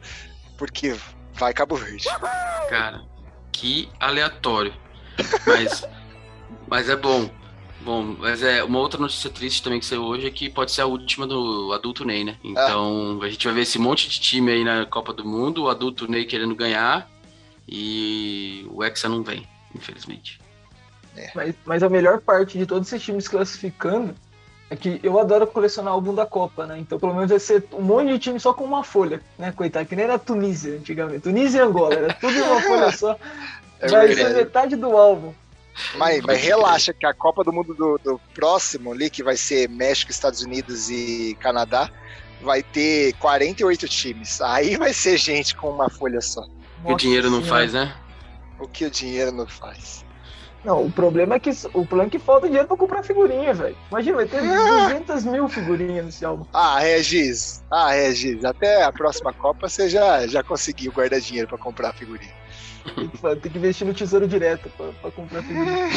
porque vai Cabo Verde. Cara, que aleatório. Mas, mas é bom. Bom, mas é uma outra notícia triste também que saiu hoje é que pode ser a última do adulto Ney, né? Então ah. a gente vai ver esse monte de time aí na Copa do Mundo, o adulto Ney querendo ganhar e o Hexa não vem, infelizmente. É. Mas, mas a melhor parte de todos esses times classificando é que eu adoro colecionar álbum da Copa, né? Então pelo menos vai ser um monte de time só com uma folha, né? Coitado, que nem era Tunísia antigamente. Tunísia e Angola, era tudo em uma folha só. É vai ser metade do álbum. Mas, mas relaxa que a Copa do Mundo do, do, próximo ali, que vai ser México, Estados Unidos e Canadá, vai ter 48 times. Aí vai ser gente com uma folha só. O que o dinheiro não faz, né? O que o dinheiro não faz. Não, o problema é que o plano é que falta dinheiro pra comprar figurinha, velho. Imagina, vai ter 200 mil figurinhas nesse álbum. Ah, Regis. Ah, Regis. Até a próxima Copa você já, já conseguiu guardar dinheiro pra comprar figurinha. Tem que investir no tesouro direto pra, pra comprar figurinha.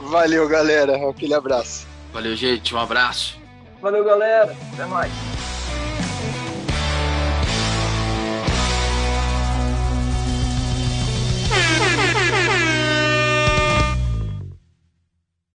Valeu, galera. Aquele abraço. Valeu, gente. Um abraço. Valeu, galera. Até mais.